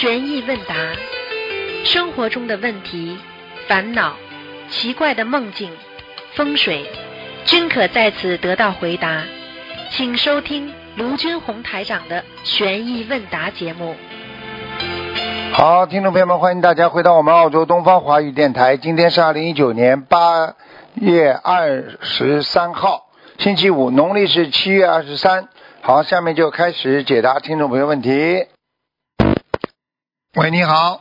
悬疑问答，生活中的问题、烦恼、奇怪的梦境、风水，均可在此得到回答。请收听卢军红台长的悬疑问答节目。好，听众朋友们，欢迎大家回到我们澳洲东方华语电台。今天是二零一九年八月二十三号，星期五，农历是七月二十三。好，下面就开始解答听众朋友问题。喂，你好。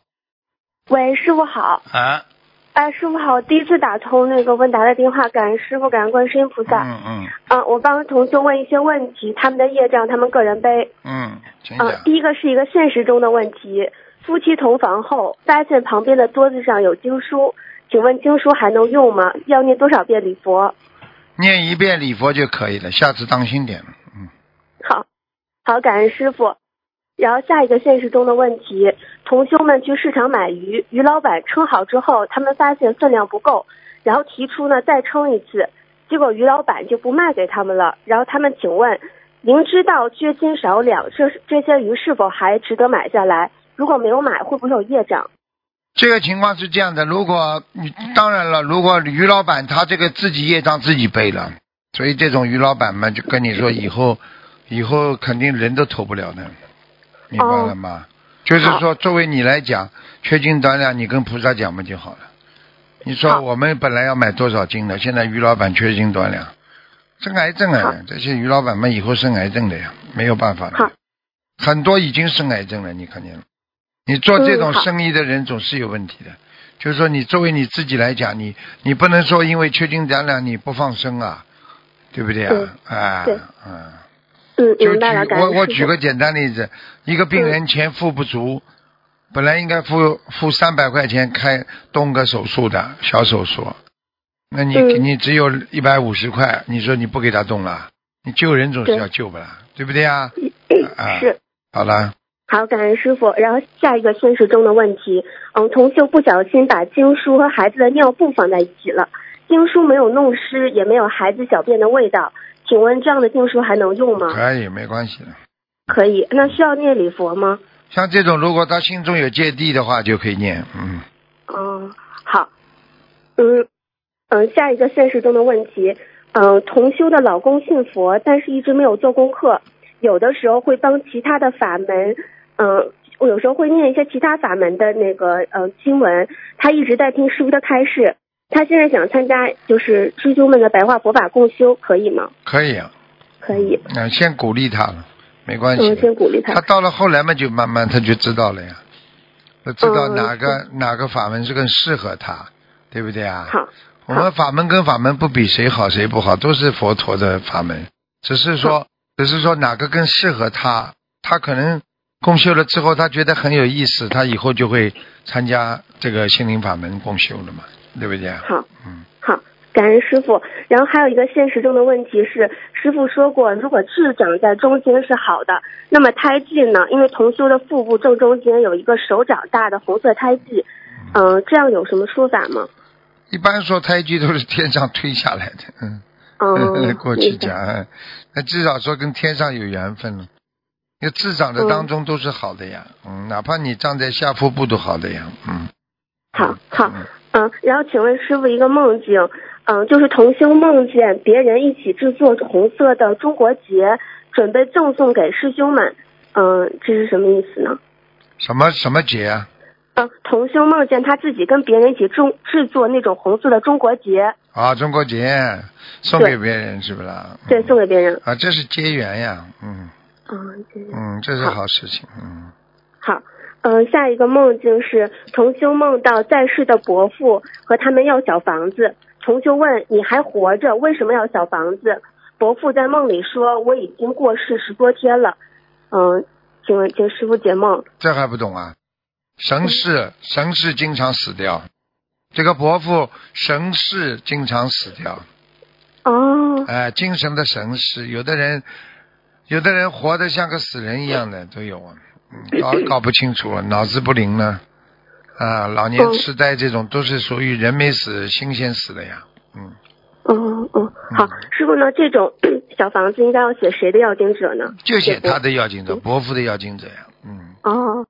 喂，师傅好。啊。哎，师傅好，第一次打通那个问答的电话，感恩师傅，感恩观世音菩萨。嗯嗯。嗯，我帮同学问一些问题，他们的业障，他们个人背。嗯，请嗯讲，。第一个是一个现实中的问题，夫妻同房后发现旁边的桌子上有经书，请问经书还能用吗？要念多少遍礼佛？念一遍礼佛就可以了，下次当心点。嗯。好，好，感恩师傅。然后下一个现实中的问题，同修们去市场买鱼，鱼老板称好之后，他们发现分量不够，然后提出呢再称一次，结果鱼老板就不卖给他们了。然后他们请问，您知道缺斤少两，这这些鱼是否还值得买下来？如果没有买，会不会有业障？这个情况是这样的，如果你当然了，如果鱼老板他这个自己业障自己背了，所以这种鱼老板们，就跟你说以后以后肯定人都投不了的，明白了吗？就是说，作为你来讲，缺斤短两，你跟菩萨讲不就好了。你说我们本来要买多少斤的，现在于老板缺斤短两，生癌症啊！这些于老板们以后生癌症的呀，没有办法了。很多已经生癌症了，你看见了？你做这种生意的人总是有问题的，就是说你作为你自己来讲，你你不能说因为缺斤短两你不放生啊，对不对啊？啊，对嗯，嗯，就举明白了，感我我。举个简单例子，一个病人钱付不足，本来应该付付三百块钱开动个手术的小手术，那你、嗯你只有一百五十块，你说你不给他动了，你救人总是要救不啦，对不对啊？啊是。好了，好，感恩师傅。然后下一个现实中的问题，嗯，同修不小心把经书和孩子的尿布放在一起了，经书没有弄湿，也没有孩子小便的味道，请问这样的经书还能用吗？可以没关系的。可以，那需要念礼佛吗？像这种，如果他心中有芥蒂的话，就可以念，嗯，嗯，好，嗯嗯，下一个现实中的问题，嗯，同修的老公信佛，但是一直没有做功课，有的时候会帮其他的法门，嗯，我有时候会念一些其他法门的那个呃经文，他一直在听师傅的开示，他现在想参加就是师兄们的白话佛法共修，可以吗？可以啊。可以，嗯，先鼓励他了，没关系。先鼓励他他。到了后来嘛，就慢慢他就知道了呀，他知道嗯哪个、哪个法门是更适合他，对不对啊？好，我们法门跟法门不比谁好谁不好，都是佛陀的法门，只是说，只是说哪个更适合他，他可能共修了之后，他觉得很有意思，他以后就会参加这个心灵法门共修了嘛，对不对啊？好。嗯，好，感恩师傅。然后还有一个现实中的问题是，师傅说过，如果痣长在中间是好的，那么胎记呢？因为同修的腹部正中间有一个手掌大的红色胎记，嗯、这样有什么说法吗？一般说胎记都是天上推下来的，嗯。嗯，过去讲，嗯那至少说跟天上有缘分了。那个自长的当中都是好的呀，嗯，哪怕你长在下腹部都好的呀，嗯。好好，嗯嗯，然后请问师傅一个梦境，嗯，就是同修梦见别人一起制作红色的中国结，准备赠送给师兄们，嗯，这是什么意思呢？什么什么结啊？嗯，同修梦见他自己跟别人一起制制作那种红色的中国结，啊，中国结送给别人是不啦？对，嗯送给别人。啊，这是结缘呀，嗯嗯，这样嗯，这是好好事情，嗯。好。嗯，下一个梦境是同修梦到在世的伯父和他们要小房子。同修问：“你还活着，为什么要小房子？”伯父在梦里说：“我已经过世十多天了。”嗯，请问请师傅解梦。这还不懂啊？神士神士经常死掉，这个伯父神士经常死掉，哦，哎、精神的神士，有的人，有的人活得像个死人一样的都有啊，嗯搞 搞不清楚，脑子不灵呢，啊，老年痴呆这种都是属于人没死，心先死的呀，嗯，哦哦，好，师傅呢？这种 小房子应该要写谁的要经者呢？就写他的要经者，伯父的要经者呀，嗯，哦，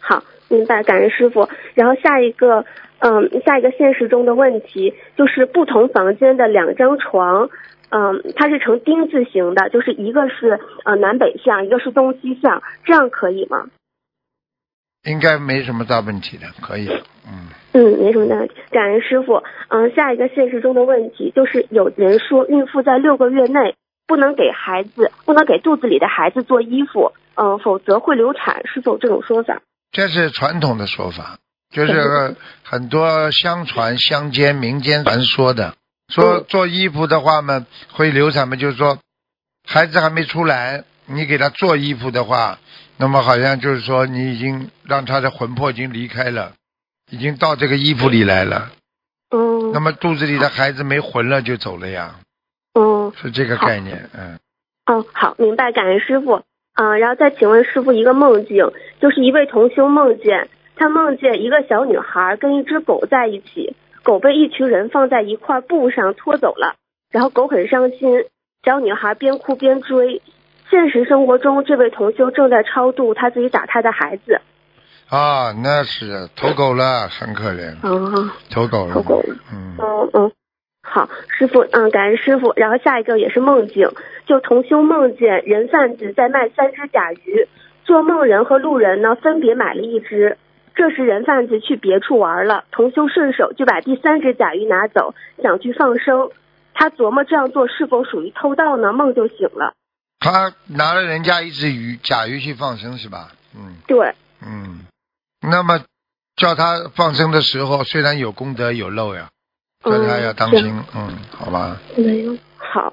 好，明白，感恩师傅。然后下一个，嗯，下一个现实中的问题就是不同房间的两张床，嗯，它是呈丁字形的，就是一个是呃南北向，一个是东西向，这样可以吗？应该没什么大问题的，可以。嗯，嗯，没什么大问题。感恩师傅。嗯，下一个现实中的问题就是，有人说孕妇在六个月内不能给孩子，不能给肚子里的孩子做衣服，嗯，否则会流产，是否这种说法？这是传统的说法，就是很多相传乡间民间传说的，说嗯做衣服的话嘛会流产嘛，就是说孩子还没出来，你给他做衣服的话，那么好像就是说你已经让他的魂魄已经离开了，已经到这个衣服里来了，嗯。那么肚子里的孩子没魂了就走了呀，嗯。是这个概念，嗯。嗯，好，明白，感恩师傅。嗯，然后再请问师傅一个梦境，就是一位同修梦见他梦见一个小女孩跟一只狗在一起，狗被一群人放在一块布上拖走了，然后狗很伤心，小女孩边哭边追。现实生活中，这位同修正在超度他自己打胎的孩子。啊，那是投狗了，很可怜，哦，投狗了，投狗了嗯，嗯嗯，好，师傅，嗯，感恩师傅。然后下一个也是梦境，就同修梦见人贩子在卖三只甲鱼，做梦人和路人呢分别买了一只。这时人贩子去别处玩了，同修顺手就把第三只甲鱼拿走，想去放生。他琢磨这样做是否属于偷盗呢？梦就醒了。他拿了人家一只鱼甲鱼去放生是吧？嗯对，嗯，那么叫他放生的时候，虽然有功德有漏呀，叫他要当心，嗯，好吧，没有，好好，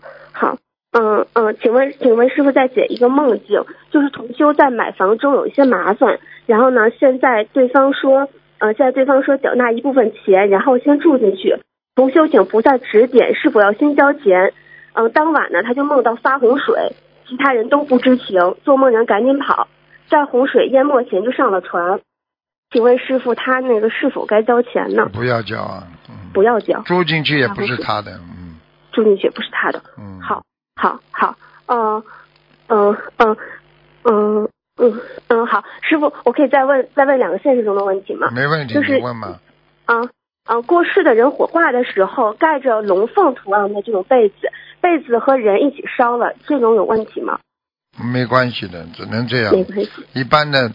嗯嗯，请问请问师傅再解一个梦境，就是同修在买房中有一些麻烦，然后呢，现在对方说，呃，现在对方说缴纳一部分钱，然后先住进去，同修请菩萨指点是否要先交钱，嗯、当晚呢他就梦到发洪水，其他人都不知情，做梦人赶紧跑，在洪水淹没前就上了船，请问师傅他那个是否该交钱呢？不要交啊，嗯，不要交，住进去也不是他的，嗯。住进去不是他的。嗯，好，好，好，嗯，嗯，嗯，嗯，嗯，嗯，好，师傅，我可以再问再问两个现实中的问题吗？没问题，就是你问嘛，啊啊，过世的人火化的时候盖着龙凤图案的这种被子，被子和人一起烧了，这种有问题吗？没关系的，只能这样。没关系，一般的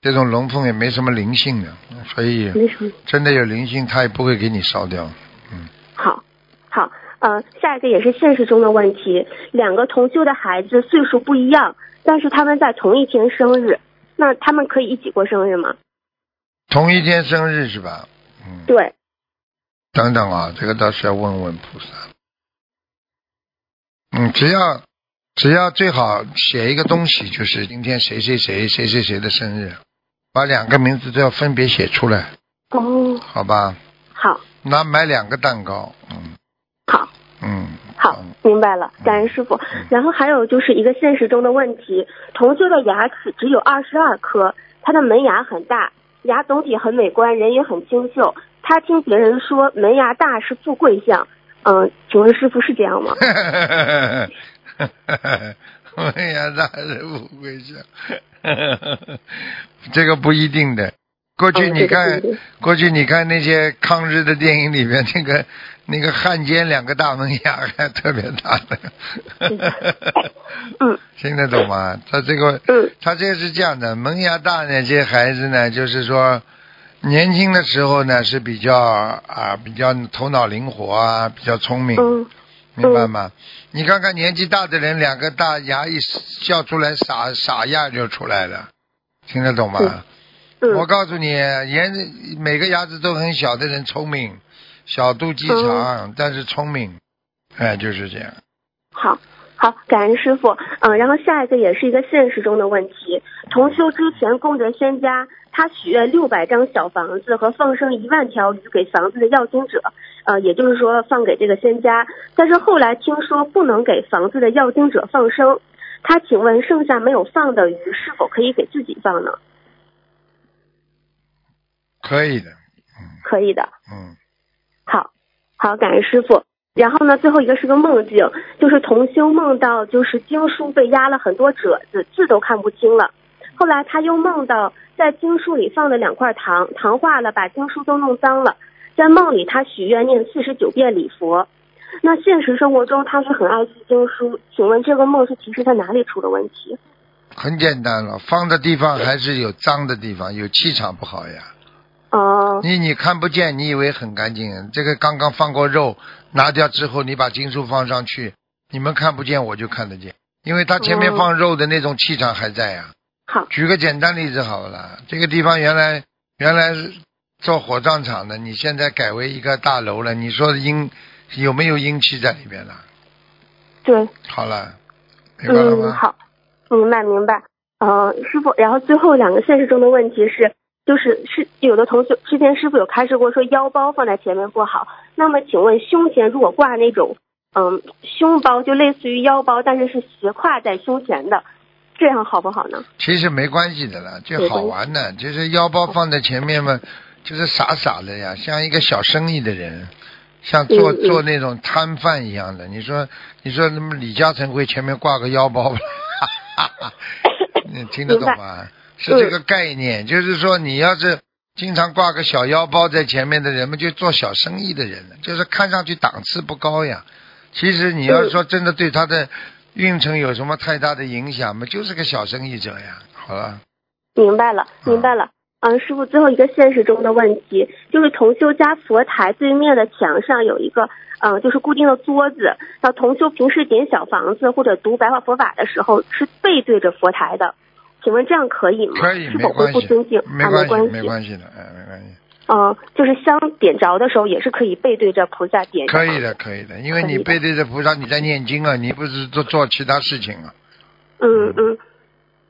这种龙凤也没什么灵性的，所以没什么。真的有灵性，他也不会给你烧掉。嗯好，好，呃，下一个也是现实中的问题，两个同修的孩子岁数不一样，但是他们在同一天生日，那他们可以一起过生日吗？同一天生日是吧？嗯，对，等等啊，这个倒是要问问菩萨。嗯，只要只要最好写一个东西，就是今天谁谁谁谁谁谁的生日，把两个名字都要分别写出来，哦，好吧？好，那买两个蛋糕，明白了，感恩师傅。然后还有就是一个现实中的问题，同修的牙齿只有二十二颗，他的门牙很大，牙总体很美观，人也很清秀。他听别人说门牙大是富贵相，嗯、请问师傅是这样吗？门牙大是富贵相，这个不一定的。过去嗯你看，过去你看那些抗日的电影里面，那个那个汉奸两个大门牙还 特别大的。嗯 听得懂吗？他这个，嗯他这个是这样的，门牙大呢，这些孩子呢，就是说，年轻的时候呢是比较啊比较头脑灵活啊，比较聪明，嗯明白吗？你看看年纪大的人，两个大牙一笑出来，傻傻样就出来了，听得懂吗？我嗯告诉你，牙每个牙齿都很小的人聪明，小肚鸡肠，但是聪明，哎，就是这样。好。好，感恩师傅。嗯，然后下一个也是一个现实中的问题。同修之前功德仙家，他许愿六百张小房子和放生一万条鱼给房子的要经者，呃，也就是说放给这个仙家。但是后来听说不能给房子的要经者放生，他请问剩下没有放的鱼是否可以给自己放呢？可以的，可以的。嗯，好，好，感恩师傅。然后呢，最后一个是个梦境，就是同修梦到就是经书被压了很多褶子，字都看不清了。后来他又梦到在经书里放了两块糖，糖化了，把经书都弄脏了。在梦里，他许愿念四十九遍礼佛。那现实生活中，他是很爱惜经书。请问这个梦是提示他哪里出了问题？很简单了，放的地方还是有脏的地方，有气场不好呀。哦，你你看不见，你以为很干净，这个刚刚放过肉，拿掉之后，你把经书放上去，你们看不见，我就看得见，因为它前面哦放肉的那种气场还在呀。好，举个简单例子好了，这个地方原来原来是做火葬场的，你现在改为一个大楼了，你说阴有没有阴气在里面了？对，好了，明白了嗯，吗？好，明白明白。呃，师傅，然后最后两个现实中的问题是，就是是有的同学之前师傅有开示过说腰包放在前面不好，那么请问胸前如果挂那种嗯胸包，就类似于腰包，但是是斜挎在胸前的，这样好不好呢？其实没关系的啦，就好玩的，就是腰包放在前面嘛，就是傻傻的呀，像一个小生意的人，像做嗯嗯做那种摊贩一样的。你说，你说那么李嘉诚会前面挂个腰包吗？你听得懂吗？是这个概念，就是说你要是经常挂个小腰包在前面的人们，就做小生意的人了，就是看上去档次不高呀。其实你要是说真的对他的运程有什么太大的影响嘛，就是个小生意者呀。好了，明白了，明白了。嗯，师傅，最后一个现实中的问题就是同修家佛台对面的墙上有一个，嗯，就是固定的桌子。那同修平时点小房子或者读白话佛法的时候是背对着佛台的，请问这样可以吗？可以，没关系没关系，没关系。没关系的，哎，没关系，嗯，就是香点着的时候也是可以背对着菩萨点。可以。的，可以的，因为你背对着菩萨，你在念经啊，你不是做做其他事情啊，嗯嗯，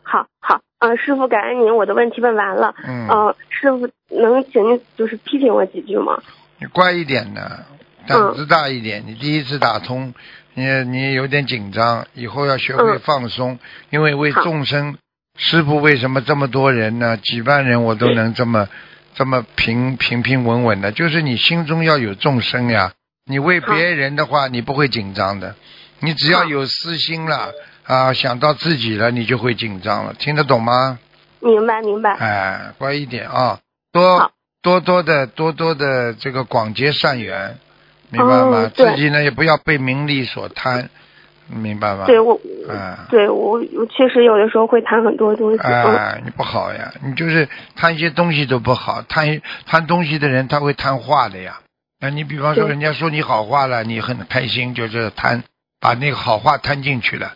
好好。嗯，师傅，感恩您，我的问题问完了。嗯，嗯，师傅能请您就是批评我几句吗？你乖一点的，胆子大一点，你第一次打通，你你有点紧张，以后要学会嗯放松，因为为众生，师傅为什么这么多人呢？几万人我都能这么这么平平平稳稳的，就是你心中要有众生呀。你为别人的话，你不会紧张的，你只要有私心了啊，想到自己了，你就会紧张了，听得懂吗？明白明白。哎，乖一点啊，多多多的多多的这个广结善缘，明白吗？哦自己呢也不要被名利所贪，明白吧？对我，嗯对我我确实有的时候会谈很多东西。嗯哎，你不好呀，你就是贪一些东西都不好，贪贪东西的人他会贪话的呀。那你比方说人家说你好话了，你很开心，就是贪，把那个好话贪进去了。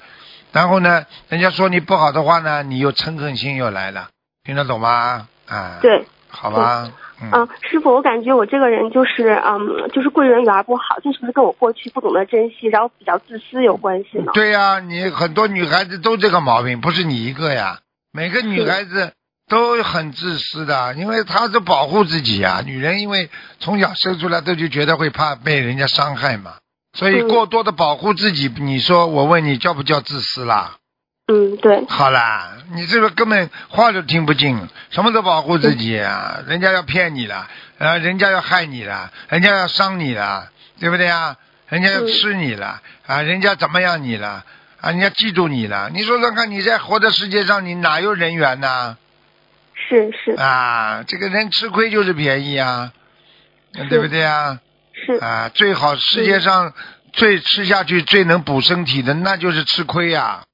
然后呢，人家说你不好的话呢，你又嗔恨心又来了，听得懂吗？啊，，对，好吧，嗯，嗯，师傅，我感觉我这个人就是嗯，就是贵人缘不好，这是不是跟我过去不懂得珍惜，然后比较自私有关系呢？对呀、你很多女孩子都这个毛病，不是你一个呀。每个女孩子都很自私的，因为她是保护自己呀。女人因为从小生出来都就觉得会怕被人家伤害嘛，所以嗯过多的保护自己，你说我问你叫不叫自私啦？嗯，对，好啦，你这个根本话都听不进，什么都保护自己啊！人家要骗你了，呃，人家要害你了，人家要伤你了，对不对啊？人家要嗯吃你了，啊，人家怎么样你了？啊，人家嫉妒你了。你说说看，你在活的世界上，你哪有人缘呢？是是啊，这个人吃亏就是便宜啊，对不对啊？是，啊，最好世界上最吃下去最能补身体的，那就是吃亏呀、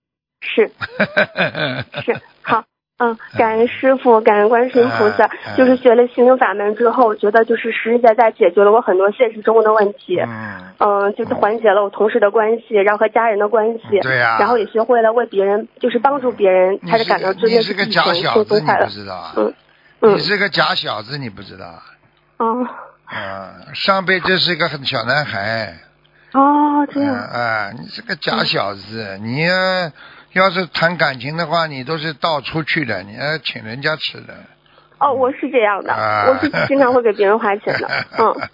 是 是，好，嗯，感恩师傅，感恩观世音菩萨哎哎。就是学了心灵法门之后，觉得就是实实在在解决了我很多现实中的问题。嗯，嗯，就是缓解了我同事的关系，然后和家人的关系，对呀、然后也学会了为别人，就是帮助别人，你才是感到真的你是个假小子，你不。知道啊？嗯嗯你是个假小子，你不知道啊？哦啊，上辈子是一个很小男孩，哦，这啊样啊，你是个假小子，你呃要是谈感情的话，你都是到出去的，你要请人家吃的。哦，我是这样的，啊我是经常会给别人花钱的。嗯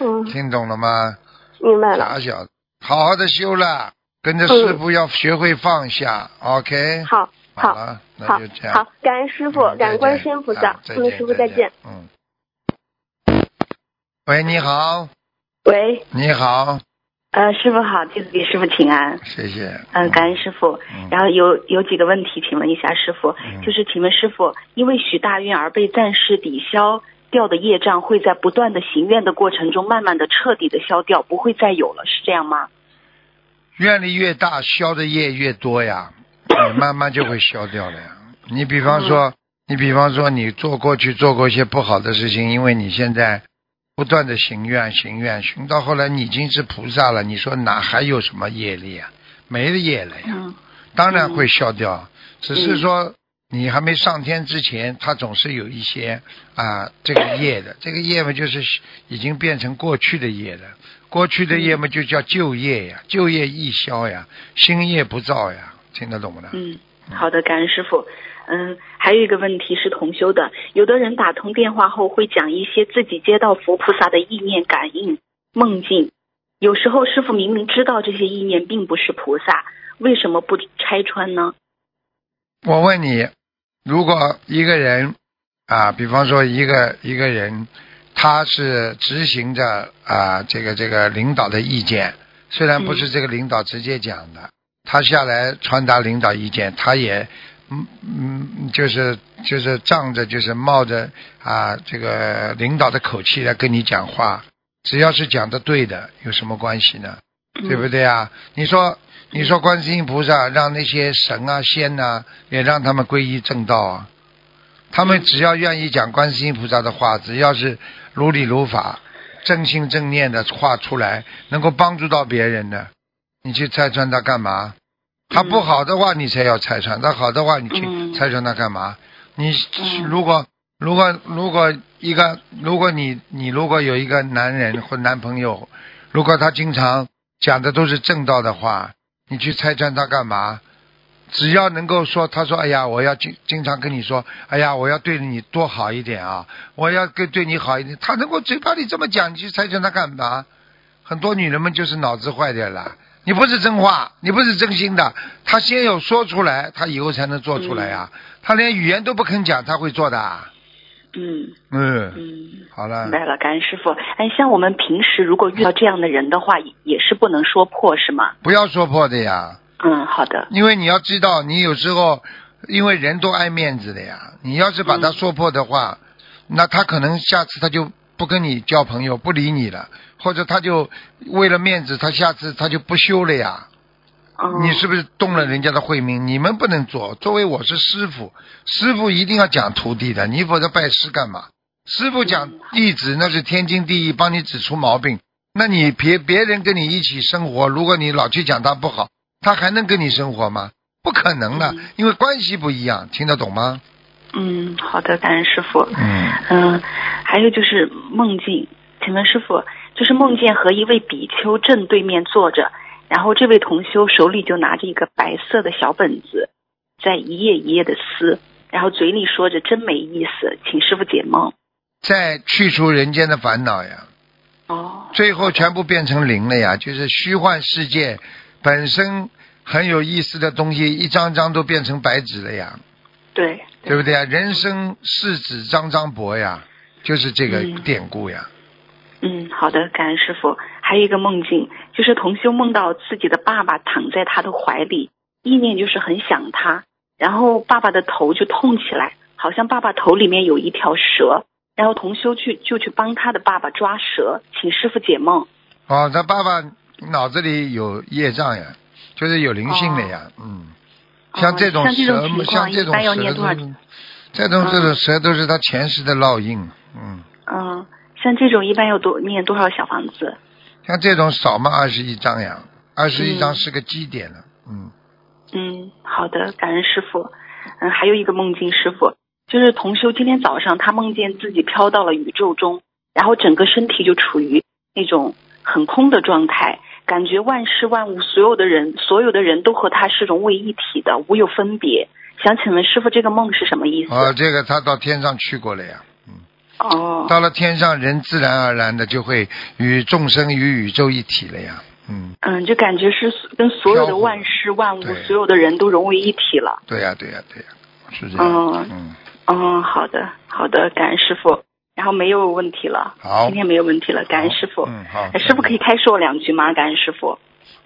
嗯，听懂了吗？明白了。傻小子，好好的修了，跟着师傅要学会放下。OK，嗯好，好，了，那好就这，样。好，感恩师傅，嗯感恩观世音菩萨啊，再嗯，师傅再见。。嗯。喂，你好，喂，你好，呃，师傅好，弟子给师傅请安。谢谢。嗯、感恩师傅。嗯然后有有几个问题，请问一下师傅，嗯就是请问师傅，因为许大愿而被暂时抵消掉的业障，会在不断的行愿的过程中，慢慢的彻底的消掉，不会再有了，是这样吗？愿力越大，消的业越多呀，你慢慢就会消掉了呀。你比方说，你比方说，你做过去做过一些不好的事情，因为你现在不断的行愿行愿，行到后来你已经是菩萨了，你说哪还有什么业力啊？没了业了呀，嗯当然会消掉，只是说你还没上天之前，它总是有一些啊这个业的，这个业嘛就是已经变成过去的业了。过去的业嘛就叫旧业呀，旧业易消呀，新业不造呀，听得懂吗？嗯，好的，感恩师傅。嗯，还有一个问题是同修的，有的人打通电话后会讲一些自己接到佛菩萨的意念感应、梦境，有时候师傅明明知道这些意念并不是菩萨，为什么不拆穿呢？我问你，如果一个人啊，比方说一个一个人，他是执行着啊这个这个领导的意见，虽然不是这个领导直接讲的，他下来传达领导意见，他也嗯嗯就是就是仗着就是冒着啊这个领导的口气来跟你讲话，只要是讲的对的，有什么关系呢？对不对啊？你说，你说观世音菩萨让那些神啊、仙呐、也让他们皈依正道啊。他们只要愿意讲观世音菩萨的话，只要是如理如法、正心正念的话出来，能够帮助到别人的，你去拆穿他干嘛？他不好的话，你才要拆穿；他好的话，你去嗯拆穿他干嘛？你嗯如果如果如果一个，如果你你如果有一个男人或男朋友，如果他经常讲的都是正道的话，你去拆穿他干嘛？只要能够说，他说：“哎呀，我要经经常跟你说，哎呀，我要对你多好一点啊，我要跟对你好一点。”他能够嘴巴里这么讲，你去拆穿他干嘛？很多女人们就是脑子坏掉了。你不是真话，你不是真心的。他先有说出来，他以后才能做出来呀、他连语言都不肯讲，他会做的啊。嗯嗯，嗯，好了明，白了，感恩师傅。哎，像我们平时如果遇到这样的人的话，也也是不能说破，是吗？不要说破的呀。嗯，好的。因为你要知道，你有时候因为人都爱面子的呀，你要是把他说破的话，那他可能下次他就不跟你交朋友，不理你了，或者他就为了面子，他下次他就不修了呀。哦，你是不是动了人家的慧命？你们不能做。作为我是师傅，师傅一定要讲徒弟的，你否则拜师干嘛？师傅讲弟子那是天经地义，帮你指出毛病。那你别别人跟你一起生活，如果你老去讲他不好，他还能跟你生活吗？不可能的，因为关系不一样，听得懂吗？嗯，好的，感恩师傅。嗯，嗯，还有就是梦境，请问师傅，就是梦见和一位比丘正对面坐着，然后这位同修手里就拿着一个白色的小本子，在一页一页的撕，然后嘴里说着真没意思，请师傅解梦。再去除人间的烦恼呀，哦，最后全部变成零了呀，就是虚幻世界本身很有意思的东西，一张张都变成白纸了呀。对，对不对啊？人生是纸张张薄呀，就是这个嗯典故呀。嗯，好的，感恩师傅。还有一个梦境，就是同修梦到自己的爸爸躺在他的怀里，意念就是很想他，然后爸爸的头就痛起来，好像爸爸头里面有一条蛇，然后同修去就去帮他的爸爸抓蛇，请师傅解梦。哦，他爸爸脑子里有业障呀，就是有灵性的呀。嗯，像这种蛇，像这种蛇这种这种蛇都是他前世的烙印。嗯，嗯，像这种一般要多念多少小房子？像这种少嘛二十一张呀，二十一张嗯是个基点了。嗯，嗯，好的，感恩师傅。嗯，还有一个梦境，师傅就是同修今天早上他梦见自己飘到了宇宙中，然后整个身体就处于那种很空的状态，感觉万事万物所有的人所有的人都和他是融为一体的，无有分别。想请问师傅，这个梦是什么意思？哦，这个他到天上去过了呀。哦，到了天上，人自然而然的就会与众生与宇宙一体了呀。嗯，嗯，就感觉是跟所有的万事万物所有的人都融为一体了。对呀、对呀、对呀、是这样。嗯嗯，嗯，好的，好的，感恩师傅。然后没有问题了。好今天没有问题了，感恩师傅。嗯，好哎。师傅可以开示我两句吗？感恩师傅。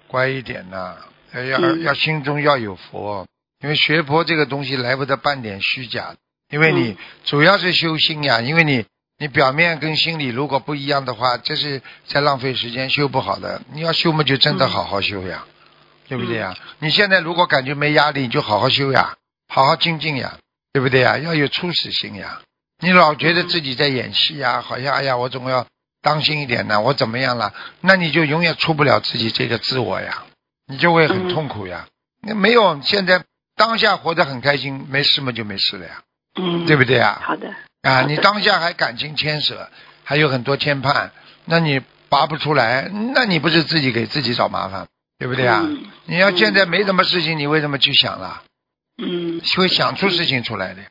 乖一点呐，要要嗯要心中要有佛，因为学佛这个东西来不得半点虚假，因为你嗯主要是修心呀，因为你你表面跟心里如果不一样的话，这是在浪费时间，修不好的。你要修嘛，就真的嗯好好修呀，对不对呀？你现在如果感觉没压力，你就好好修呀，好好精进呀，对不对呀？要有初始心呀，你老觉得自己在演戏呀，好像哎呀，我总要当心一点呢，我怎么样了？那你就永远出不了自己这个自我呀，你就会很嗯痛苦呀。那没有现在当下活得很开心，没事嘛就没事了呀，嗯，对不对啊？好的。啊，你当下还感情牵扯，还有很多牵绊，那你拔不出来，那你不是自己给自己找麻烦，对不对啊？嗯你要现在没什么事情，你为什么去想了？嗯会想出事情出来的。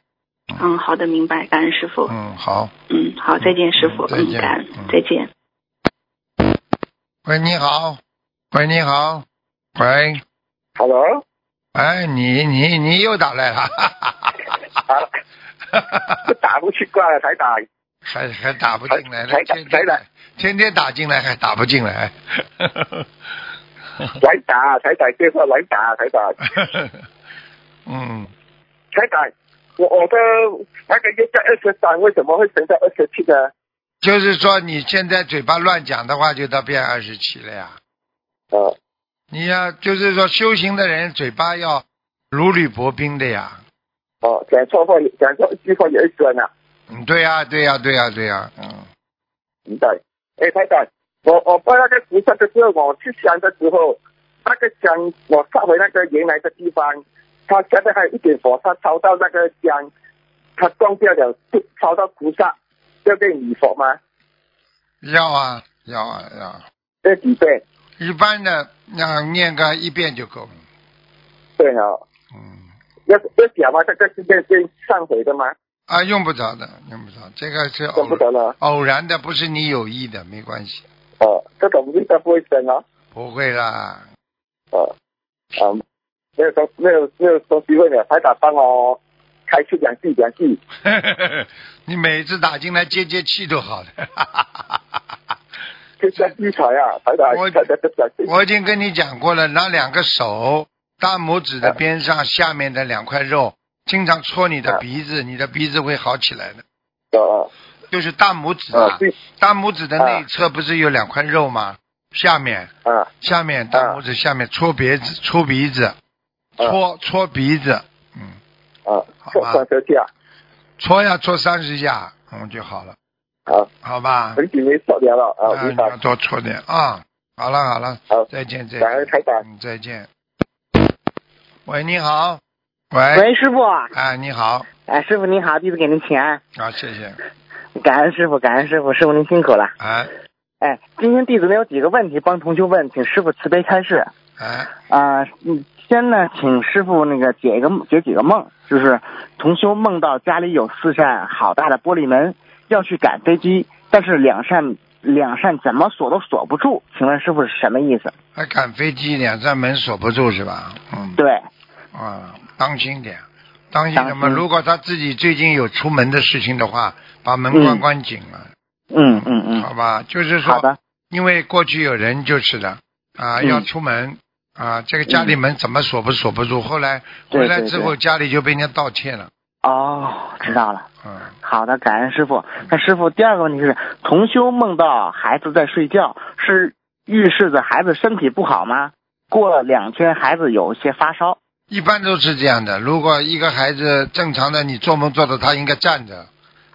嗯，好的，明白，感恩师傅。嗯，好。嗯，好，再见，师傅。嗯再见感恩嗯，再见。喂，你好。喂，你好。喂，Hello，哎，你你你又打来了，啊，啊打不去挂了才打，还还打不进来了，才才天天才来天天打进来还打不进来。来打才打电话来打才打嗯，才打，我我的那个业在二十三，为什么会升到二十七呢？就是说你现在嘴巴乱讲的话，就到变二十七了呀。呃，你要就是说修行的人嘴巴要如履薄冰的呀。哦，讲错话讲错一句话也会酸啊，嗯，对呀、对呀、对呀、对呀、嗯，明白？哎，台长，我我拜那个菩萨的时候，我去香的时候，那个香我烧回那个原来的地方，它下面还有一点火，它烧到那个香，它断掉了，就烧到菩萨，要给礼佛吗？要啊，要啊，要。这几遍？一般的那念个一遍就够了。对啊，嗯，要要讲吗？这个是变变上回的吗？啊，用不着的，用不着。这个是用偶不着了。偶然的，不是你有意的，没关系，哦，这种应该不会生啊。不会啦。哦，啊，没有东没有没有东西问了，台长帮我开气两气两气。你每次打进来接接气都好的。就像地财啊，台长我。我已经跟你讲过了，拿两个手，大拇指的边上下面的两块肉，经常戳你的鼻子，你的鼻子会好起来的。哦就是大拇指啊，，大拇指的内侧不是有两块肉吗？下面，啊下面大拇指下面搓鼻子，搓鼻子，搓搓鼻子，嗯，啊，好吧做双舌下，搓呀搓三十下，嗯就好了，好，好吧？很久没说了了啊，啊，明白你要。多搓点啊。好了好了，好，再见再感恩见，台长。嗯再见。喂，你好。喂。喂，师傅，哎，你好，哎，师傅您好，弟子给您请安，啊，谢谢。感恩师傅，感恩师傅，师傅您辛苦了。哎哎，今天弟子呢有几个问题帮同学问，请师傅慈悲开示。哎，啊、嗯，先呢，请师傅那个解一个解几个梦，就是同修梦到家里有四扇好大的玻璃门，要去赶飞机，但是两扇两扇怎么锁都锁不住，请问师傅是什么意思？还赶飞机，两扇门锁不住是吧？嗯。对，啊，当心点，当心当什么？如果他自己最近有出门的事情的话，把门关关紧了，嗯嗯嗯，好吧？就是说，好的，因为过去有人就是的啊，嗯要出门啊，这个家里门怎么锁不锁不住？后来回来之后，家里就被人家盗窃了，哦，知道了。嗯，好的，感恩师傅。那师傅，第二个问题是，同修梦到孩子在睡觉，是预示着孩子身体不好吗？过了两天，孩子有一些发烧。一般都是这样的。如果一个孩子正常的，你做梦做的他应该站着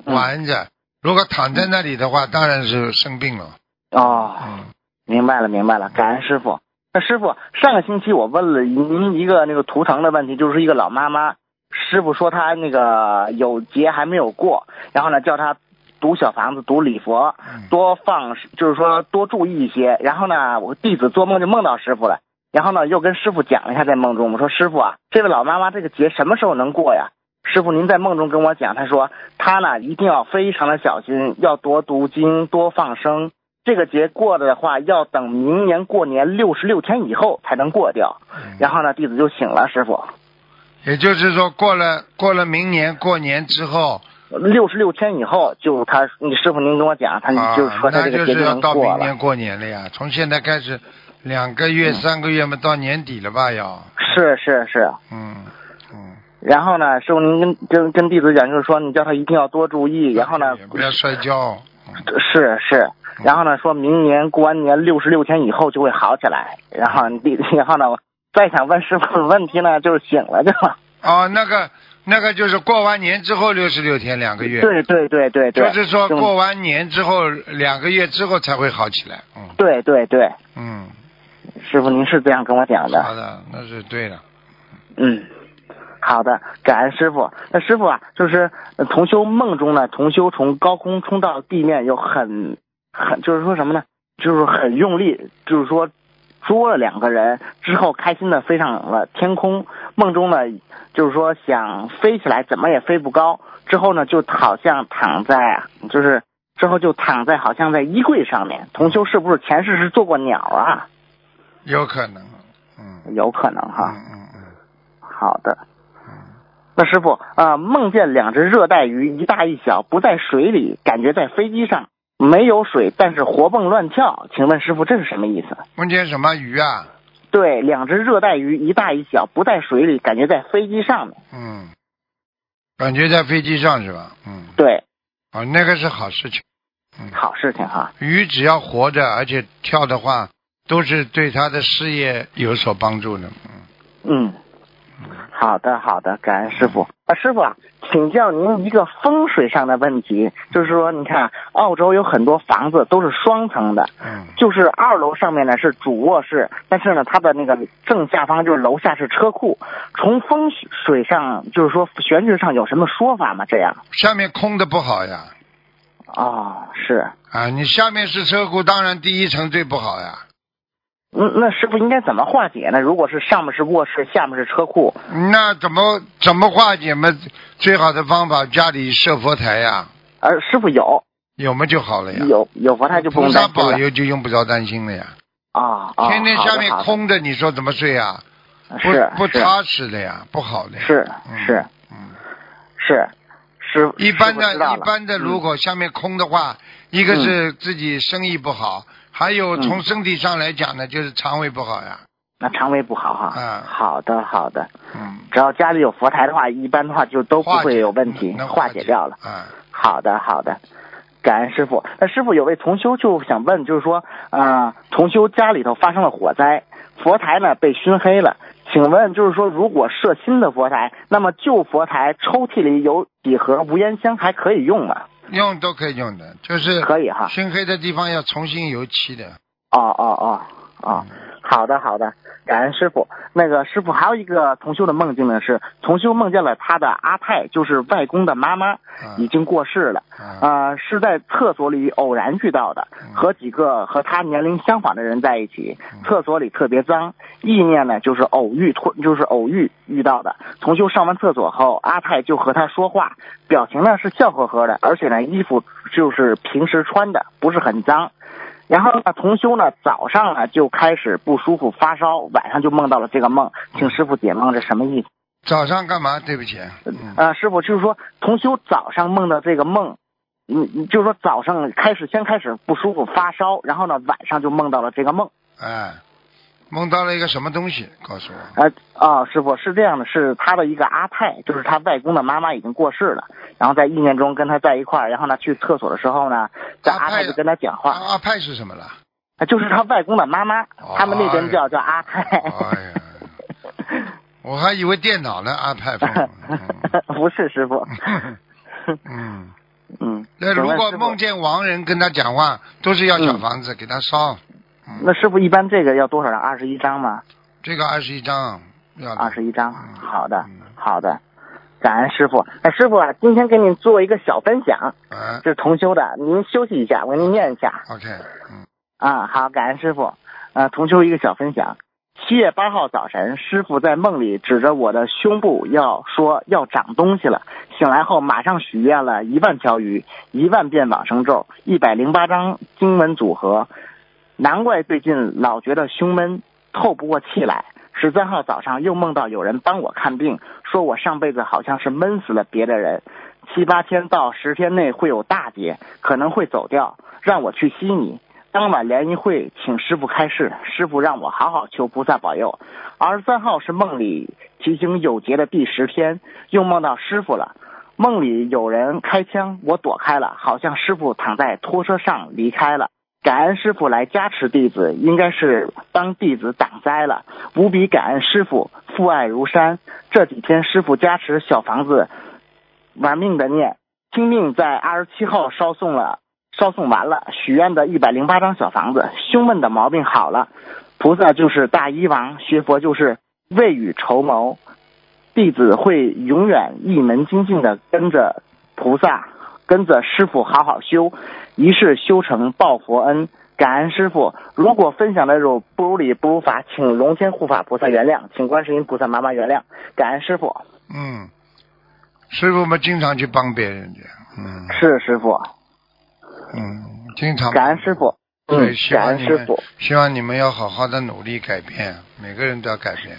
嗯玩着，如果躺在那里的话，当然是生病了，哦，嗯。明白了，明白了，感恩师傅。那师傅，上个星期我问了您一个那个图腾的问题，就是一个老妈妈，师傅说她那个有劫还没有过，然后呢叫她读小房子、读礼佛，嗯多放，就是说多注意一些。然后呢，我弟子做梦就梦到师傅了，然后呢又跟师傅讲了一下在梦中，我说师傅啊，这位老妈妈这个节什么时候能过呀？师傅您在梦中跟我讲，他说他呢一定要非常的小心，要多读经，多放生。这个节过的话，要等明年过年六十六天以后才能过掉。嗯然后呢，弟子就醒了，师傅。也就是说，过了过了明年过年之后，六十六天以后就他，你师傅您跟我讲，他啊，就是说他这个节就是要到能过了。明年过年了呀。从现在开始，两个月、嗯三个月嘛，到年底了吧？要，是是是。嗯嗯。然后呢，师傅您跟跟跟弟子讲，就是说你叫他一定要多注意。然后呢，不要摔跤。嗯是是。然后呢，说明年过完年六十六天以后就会好起来。然后弟，然后呢，我再想问师傅问题呢，就是醒了就。哦，那个那个就是过完年之后六十六天两个月。对对对对对。就是说过完年之后两个月之后才会好起来。嗯对对对，嗯，师傅您是这样跟我讲的。好的，那是对的。嗯，好的，感恩师傅。那师傅啊，就是呃同修梦中呢，同修从高空冲到地面，又很很就是说什么呢？就是很用力，就是说捉了两个人之后，开心的飞上了天空。梦中呢，就是说想飞起来，怎么也飞不高。之后呢，就好像躺在啊，就是之后就躺在好像在衣柜上面。同修是不是前世是做过鸟啊？有可能。嗯。有可能哈。嗯嗯嗯。好的。那师傅啊、梦见两只热带鱼，一大一小，不在水里，感觉在飞机上，没有水，但是活蹦乱跳。请问师傅这是什么意思？梦见什么鱼啊？对，两只热带鱼，一大一小，不在水里，感觉在飞机上面。嗯。感觉在飞机上是吧？嗯。对，啊，那个是好事情。嗯。好事情哈。鱼只要活着，而且跳的话，都是对他的事业有所帮助的。嗯。嗯，好的好的，感恩师傅。啊，师傅啊，请教您一个风水上的问题，就是说，你看澳洲有很多房子都是双层的，嗯。就是二楼上面呢是主卧室，但是呢，它的那个正下方就是楼下是车库。从风水上，就是说玄学上有什么说法吗？这样？下面空的不好呀。哦，是。啊，你下面是车库，当然第一层最不好呀。嗯，那师傅应该怎么化解呢？如果是上面是卧室，下面是车库，那怎么怎么化解嘛？最好的方法家里设佛台呀，呃，师傅有有嘛就好了呀。有有佛台就不菩萨用担心了。保佑就用不着担心了呀。啊啊，天天下面空着，你说怎么睡啊？不是是不踏实的呀，不好的呀。是嗯是嗯，是师一般的师傅知道了一般的，嗯如果下面空的话，一个是自己生意不好，还有嗯从身体上来讲呢，就是肠胃不好呀。那肠胃不好哈。嗯好的好的，嗯，只要家里有佛台的话，一般的话就都不会有问题，能化解掉了。嗯，好的好的，感恩师傅。那师傅有位同修就想问，就是说，啊，同修家里头发生了火灾，佛台呢被熏黑了。请问，就是说，如果设新的佛台，那么旧佛台抽屉里有几盒无烟香还可以用吗？用都可以用的，就是可以哈。熏黑的地方要重新油漆的。哦哦哦哦，好的好的，感恩师傅。那个师傅还有一个同修的梦境呢，是同修梦见了他的阿泰，就是外公的妈妈，已经过世了。啊，呃，是在厕所里偶然遇到的，和几个和他年龄相仿的人在一起，厕所里特别脏，意念呢就是偶遇突就是偶遇遇到的。同修上完厕所后，阿泰就和他说话，表情呢是笑呵呵的，而且呢衣服就是平时穿的，不是很脏。然后呢，同修呢早上呢就开始不舒服发烧，晚上就梦到了这个梦，请师傅解梦，这什么意思？早上干嘛？对不起。嗯呃，师傅就是说，同修早上梦到这个梦，嗯，嗯就是说早上开始先开始不舒服发烧，然后呢晚上就梦到了这个梦。哎，梦到了一个什么东西？告诉我。呃哦、师傅是这样的，是他的一个阿泰，就是他外公的妈妈已经过世了，然后在意念中跟他在一块儿，然后呢去厕所的时候呢，在阿泰阿泰就跟他讲话，阿阿派是什么了？呃就是他外公的妈妈，他们那边叫叫阿泰。哎呀，我还以为电脑呢，阿派风。不是师傅，嗯，嗯，那如果梦见亡人跟他讲话，都是要小房子给他烧。嗯，那师傅一般这个要多少张？二十一张吗？这个二十一张要二十一张，嗯好的嗯，好的，感恩师傅。哎，师傅啊，今天给您做一个小分享，啊这是同修的，您休息一下，我给您念一下，OK，嗯啊。好，感恩师傅。呃，同修一个小分享。七月八号早晨，师傅在梦里指着我的胸部要说要长东西了。醒来后马上许愿了一万条鱼，一万遍往生咒，一百零八张经文组合。难怪最近老觉得胸闷，透不过气来。十三号早上又梦到有人帮我看病，说我上辈子好像是闷死了别的人。七八天到十天内会有大劫，可能会走掉，让我去悉尼。当晚联谊会请师傅开示，师傅让我好好求菩萨保佑。二十三号是梦里提醒有劫的第十天，又梦到师傅了。梦里有人开枪，我躲开了，好像师傅躺在拖车上离开了。感恩师傅来加持弟子，应该是帮弟子挡灾了。无比感恩师傅，父爱如山。这几天师傅加持小房子，玩命的念，听命在二十七号烧送了，烧送完了，许愿的一百零八张小房子，胸闷的毛病好了。菩萨就是大医王，学佛就是未雨绸缪。弟子会永远一门精进的跟着菩萨，跟着师傅好好修，一世修成报佛恩。感恩师傅，如果分享的有不如理不如法，请龙天护法菩萨原谅，请观世音菩萨妈妈原谅。感恩师傅，嗯，师傅们经常去帮别人的，嗯。是师傅，嗯，经常。感恩师傅，对，感望你们恩师傅，希望你们要好好的努力改变，每个人都要改变。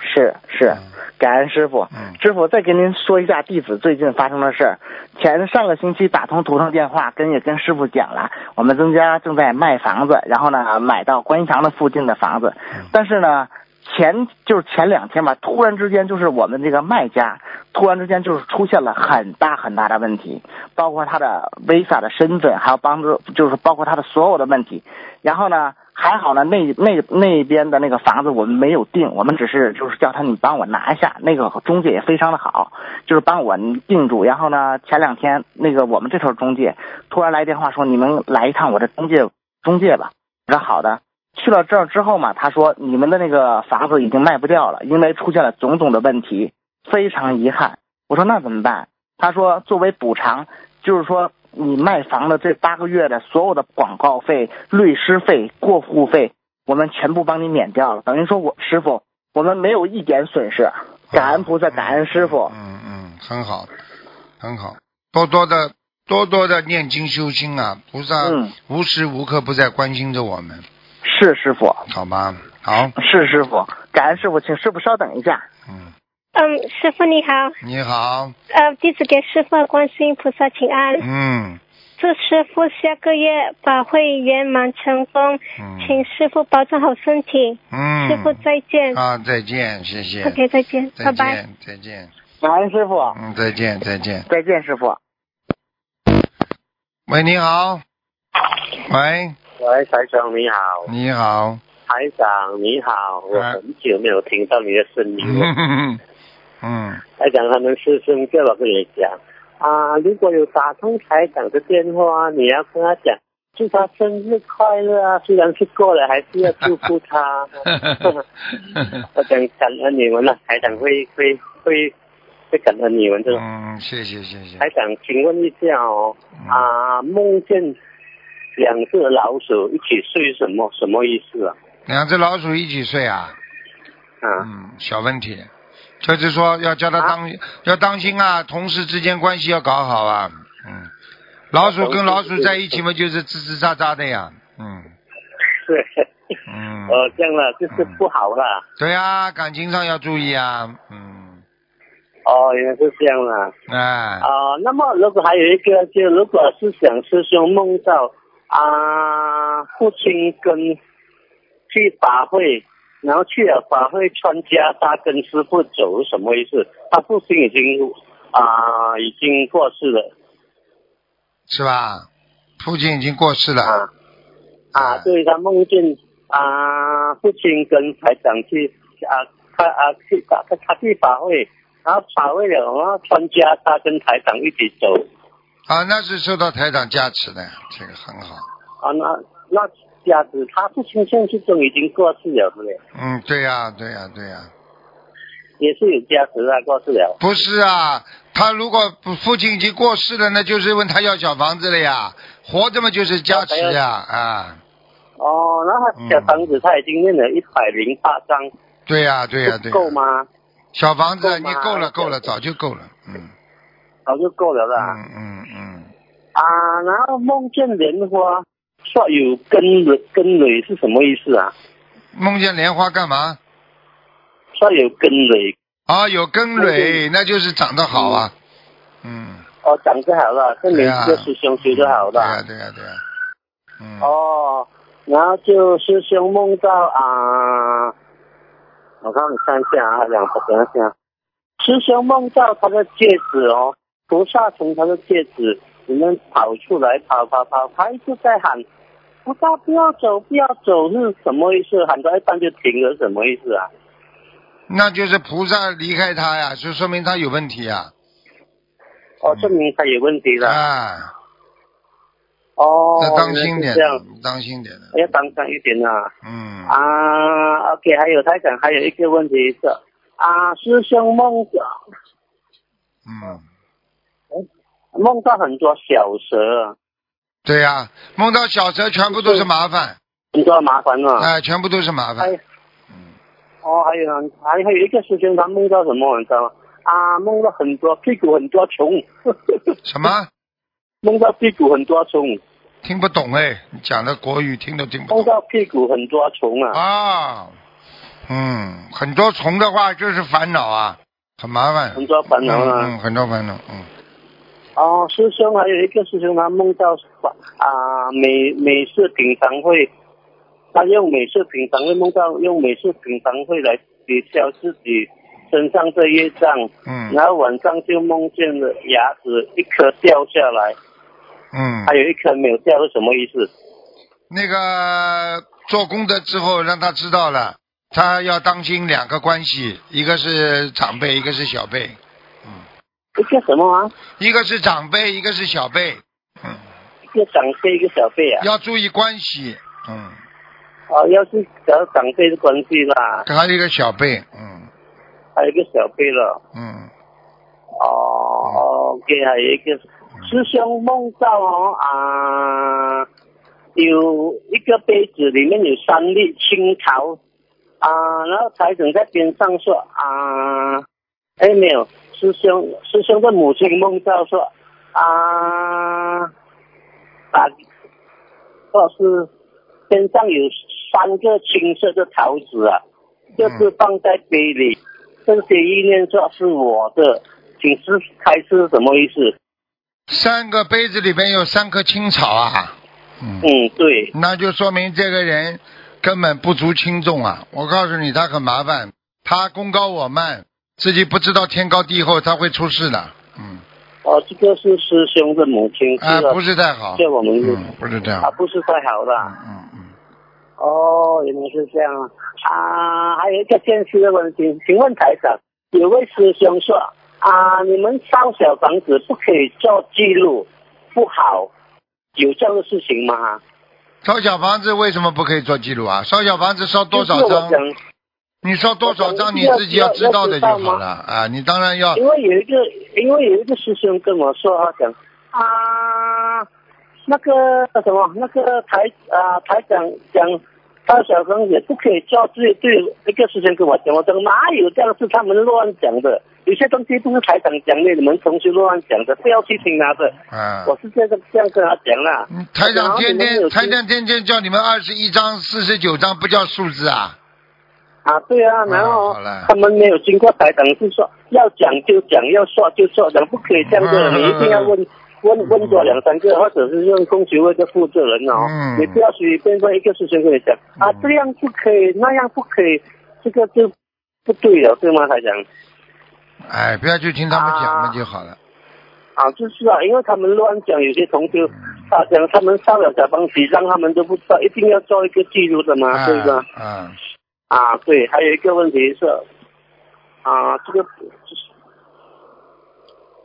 是是。嗯，感恩师傅。嗯师傅，再跟您说一下弟子最近发生的事儿。前上个星期打通图腾电话，跟也跟师傅讲了，我们曾家正在卖房子，然后呢买到观音堂的附近的房子，嗯但是呢前就是前两天吧，突然之间就是我们这个卖家突然之间就是出现了很大很大的问题，包括他的 Visa 的身份，还有帮助就是包括他的所有的问题。然后呢，还好呢，那那那边的那个房子我们没有定，我们只是就是叫他你帮我拿一下，那个中介也非常的好，就是帮我定住。然后呢，前两天那个我们这头中介突然来电话说你们来一趟我的中介中介吧，我说好的。去了这儿之后嘛，他说你们的那个房子已经卖不掉了，因为出现了种种的问题，非常遗憾。我说那怎么办？他说作为补偿，就是说你卖房的这八个月的所有的广告费、律师费、过户费，我们全部帮你免掉了。等于说我师傅，我们没有一点损失。感恩菩萨，感恩师傅。嗯嗯，很好，很好，多多的多多的念经修心啊，菩萨嗯无时无刻不在关心着我们，是师傅，好吧？好，是师傅，感恩师傅，请师傅稍等一下。嗯，嗯，师傅你好，你好，呃，弟子给师傅观世音菩萨请安，嗯。祝师傅下个月法会圆满成功，嗯。请师傅保重好身体，嗯，师傅再见。啊，再见，谢谢。OK，再见，再拜拜。见，再见，感恩师傅，嗯，再见，再见。再见，师傅。喂，你好，喂，喂，台长你好，你好，台长你好，我啊很久没有听到你的声音了。嗯嗯，台长他们师兄叫我跟你讲啊，如果有打通台长的电话，你要跟他讲祝他生日快乐啊，虽然是过了，还是要祝福他。我讲感恩你们了，台长会会会会感恩你们的。嗯，谢谢谢谢。台长，请问一下哦，嗯啊，梦见两只老鼠一起睡，什么什么意思啊？两只老鼠一起睡啊？啊，嗯，小问题，就是说要叫他当、要当心啊，同事之间关系要搞好啊。嗯，老鼠跟老鼠在一起嘛，就是吱吱喳喳的呀。嗯是，嗯，哦，这样了，就是不好了。对呀、感情上要注意啊。嗯，哦，原来是这样了。哎，啊、那么如果还有一个，就如果是想师兄梦到啊，父亲跟去法会，然后去了法会参加，他跟师傅走，什么意思？他父亲已经啊、已经过世了是吧？父亲已经过世了。啊啊，对他梦见啊，父亲跟台长去啊，他啊去他他他去法会，然后法会了，然后参加他跟台长一起走。啊，那是受到台长加持的，这个很好。啊，那那家子他父亲现实中已经过世了，对不对？嗯，对呀、对呀、对呀、也是有家子啊，过世了。不是啊，他如果父亲已经过世了，那就是问他要小房子了呀。活着嘛就是加持呀，啊，哦，那他小房子他已经念了一百零八张，对呀、对呀、对呀、够吗？小房子你够了够了，早就够了，嗯早就够了啦。嗯嗯嗯，啊，然后梦见莲花说有根蕊，根蕊是什么意思啊？梦见莲花干嘛？说有根蕊，啊，有根蕊，那就是长得好啊，嗯哦，长得好了，证明对啊这个师兄修的好的。对呀、对呀、对呀、嗯。哦，然后就师兄梦到啊，我看你看一下啊，两个等一下，师兄梦到他的戒指哦，菩萨从他的戒指里面跑出来，跑跑跑，他一直在喊。菩萨不要走，不要走是什么意思？喊到一半就停了，什么意思啊？那就是菩萨离开他呀，就说明他有问题呀。哦，证明他有问题了。啊，哦，要当心点这样，当心点的。要当心一点啊。嗯，啊，OK，还有台长，还有一个问题是啊，师兄梦想嗯，梦到很多小蛇，对呀、梦到小蛇全部都是麻烦，很多麻烦啊。哎、全部都是麻烦。嗯哦，还有还还有一个师兄，他梦到什么，你知道吗？啊，梦到很多屁股很多虫。什么？梦到屁股很多虫，听不懂哎，你讲的国语听都听不懂梦。到屁股很多虫啊。啊，嗯，很多虫的话就是烦恼啊，很麻烦。很多烦恼啊嗯，嗯很多烦恼，嗯。哦，师兄还有一个师兄，他梦到啊美美式品尝会，他用美式品尝会梦到用美式品尝会来抵消自己身上的业障，嗯然后晚上就梦见了牙齿一颗掉下来，嗯还，有一颗没有掉，是什么意思？那个做功德之后，让他知道了，他要当心两个关系，一个是长辈，一个是小辈。一个什么啊？一个是长辈，一个是小辈，嗯，一个长辈，一个小辈啊？要注意关系，嗯，哦，要是找长辈的关系啦，还有一个小辈，嗯。还有一个小辈了。嗯，哦，OK，还有一个师兄梦到哦啊，有一个杯子里面有三粒青桃。啊，然后财神在边上说啊，哎没有，师兄师兄的母亲梦到说啊，啊，说是天上有三个青色的桃子啊，就是放在杯里，这些意念说是我的，请师开示什么意思？三个杯子里边有三棵青草啊，嗯，嗯，对，那就说明这个人根本不足轻重啊！我告诉你，他很麻烦，他功高我慢，自己不知道天高地厚，他会出事的，嗯，哦，这个是师兄的母亲，啊，不是太好，叫我们嗯，不是这样啊，，不是太好的。嗯嗯哦，原来是这样啊！啊，还有一个现实的问题，请问台长，有位师兄说啊，你们烧小房子不可以做记录，不好，有这样的事情吗？烧小房子为什么不可以做记录啊？烧小房子烧多少张？你烧多少张你自己要知道的就好了啊！你当然要因为有一个，因为有一个师兄跟我说，他讲啊，那个什么，那个台啊台长讲烧小房子不可以做对对，一个师兄跟我讲，我讲哪有这样是他们乱讲的，有些东西不是台长讲的，你们同学乱讲的，不要去听他的。啊。我是这样这样跟他讲啦。嗯台长天天台长天天叫你们二十一张、四十九张，不叫数字啊？啊，对啊，然后他们没有经过台长是说要讲就讲，要说就说，讲不可以这样的，嗯你一定要问问问多两三个，或者是用公学会的负责人哦，嗯。你不要随便问一个事情跟你讲啊，这样不可以，那样不可以，这个就不对了，对吗，台长？哎，不要去听他们讲啊嘛就好了。啊，就是啊，因为他们乱讲，有些同学他讲他们烧了小房子，让他们都不知道，一定要做一个记录的嘛，对吧？啊啊，啊，对，还有一个问题是，啊，这个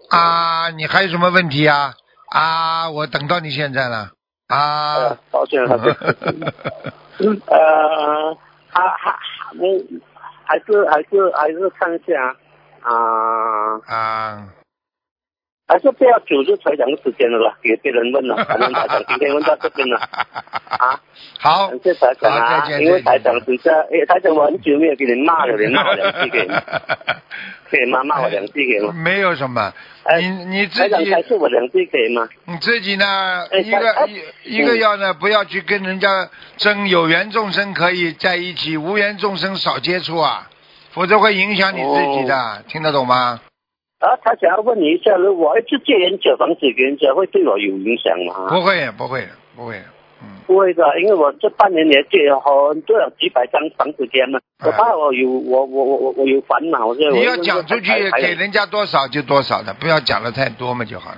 啊，你还有什么问题啊？啊，我等到你现在了呃啊。，抱歉，呃，还还我还是还是还是看一下啊，啊，还是不要组织台长的时间了啦，给别人问了，反正台长今天问到这边了 啊，好感，谢台长啊因为台长现在，哎，台长我很久没有给你骂了，你骂我两句 可以吗？可以吗？骂我两句可以吗？没有什么，哎你你自己还是我两句可以吗？你自己呢，哎一个哎一一个要呢，不要去跟人家争，有缘众生可以在一起，无缘众生少接触啊，否则会影响你自己的，听得懂吗？然后他想要问你一下，如果我一直借人小房子给人家，会对我有影响吗？不会不会不会，嗯，不会的，因为我这半年也借了很多有几百张房子给他们，我怕我有我我我我我有烦恼，所以你要讲出去给人家多少就多少的，不要讲的太多嘛就好了。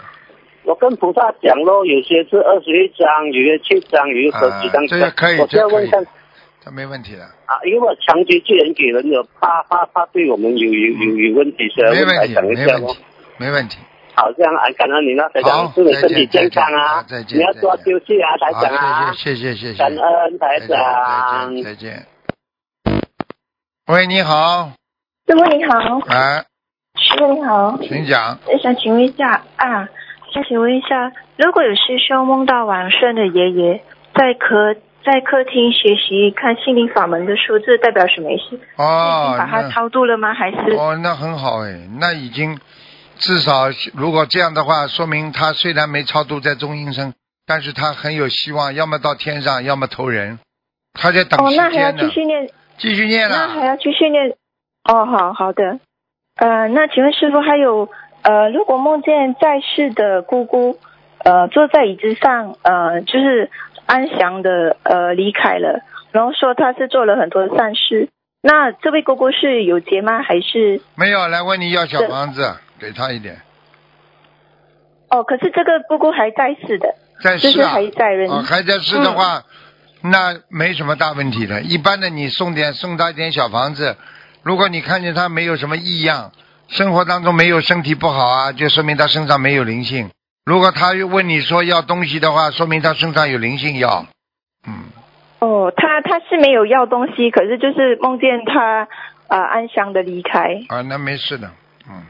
我跟菩萨讲咯，有些是二十一张，有些七张，有些十几张。啊这个可以这可以这没问题的，啊，因为我长期借人给人的，怕怕怕对我们有有有有问题，所以我来没问题讲一下咯没问题。没问题。好，这样啊，感恩你了，台好长，祝你身体健康啊！再见你要多休息啊，台长啊，！谢谢谢谢感恩台再见长再见再见。喂，你好，师傅你好，哎，师傅你好，请讲。想请问一下啊，想请问一下，如果有师兄梦到往生的爷爷在客在客厅学习看心灵法门的书，这代表什么意思？已哦经，把它超度了吗？还是？哦，那很好哎，那已经至少如果这样的话，说明他虽然没超度在中阴身，但是他很有希望，要么到天上，要么投人，他在等哦，时那还要继。续念，继续念那还，要继续念。哦，好好的。呃，那请问师傅还有呃，如果梦见在世的姑姑呃坐在椅子上，呃，就是安详的呃离开了，然后说他是做了很多善事，那这位姑姑是有劫吗？还是没有来问你要小房子，给他一点，哦？可是这个姑姑还在世的，在世啊，还在人。哦，还在世的话，那没什么大问题的。一般的，你送点送他一点小房子，如果你看见他没有什么异样，生活当中没有身体不好啊，就说明他身上没有灵性。如果他又问你说要东西的话，说明他身上有灵性要。嗯，哦，他他是没有要东西，可是就是梦见他啊、呃安详的离开，啊，那没事的。嗯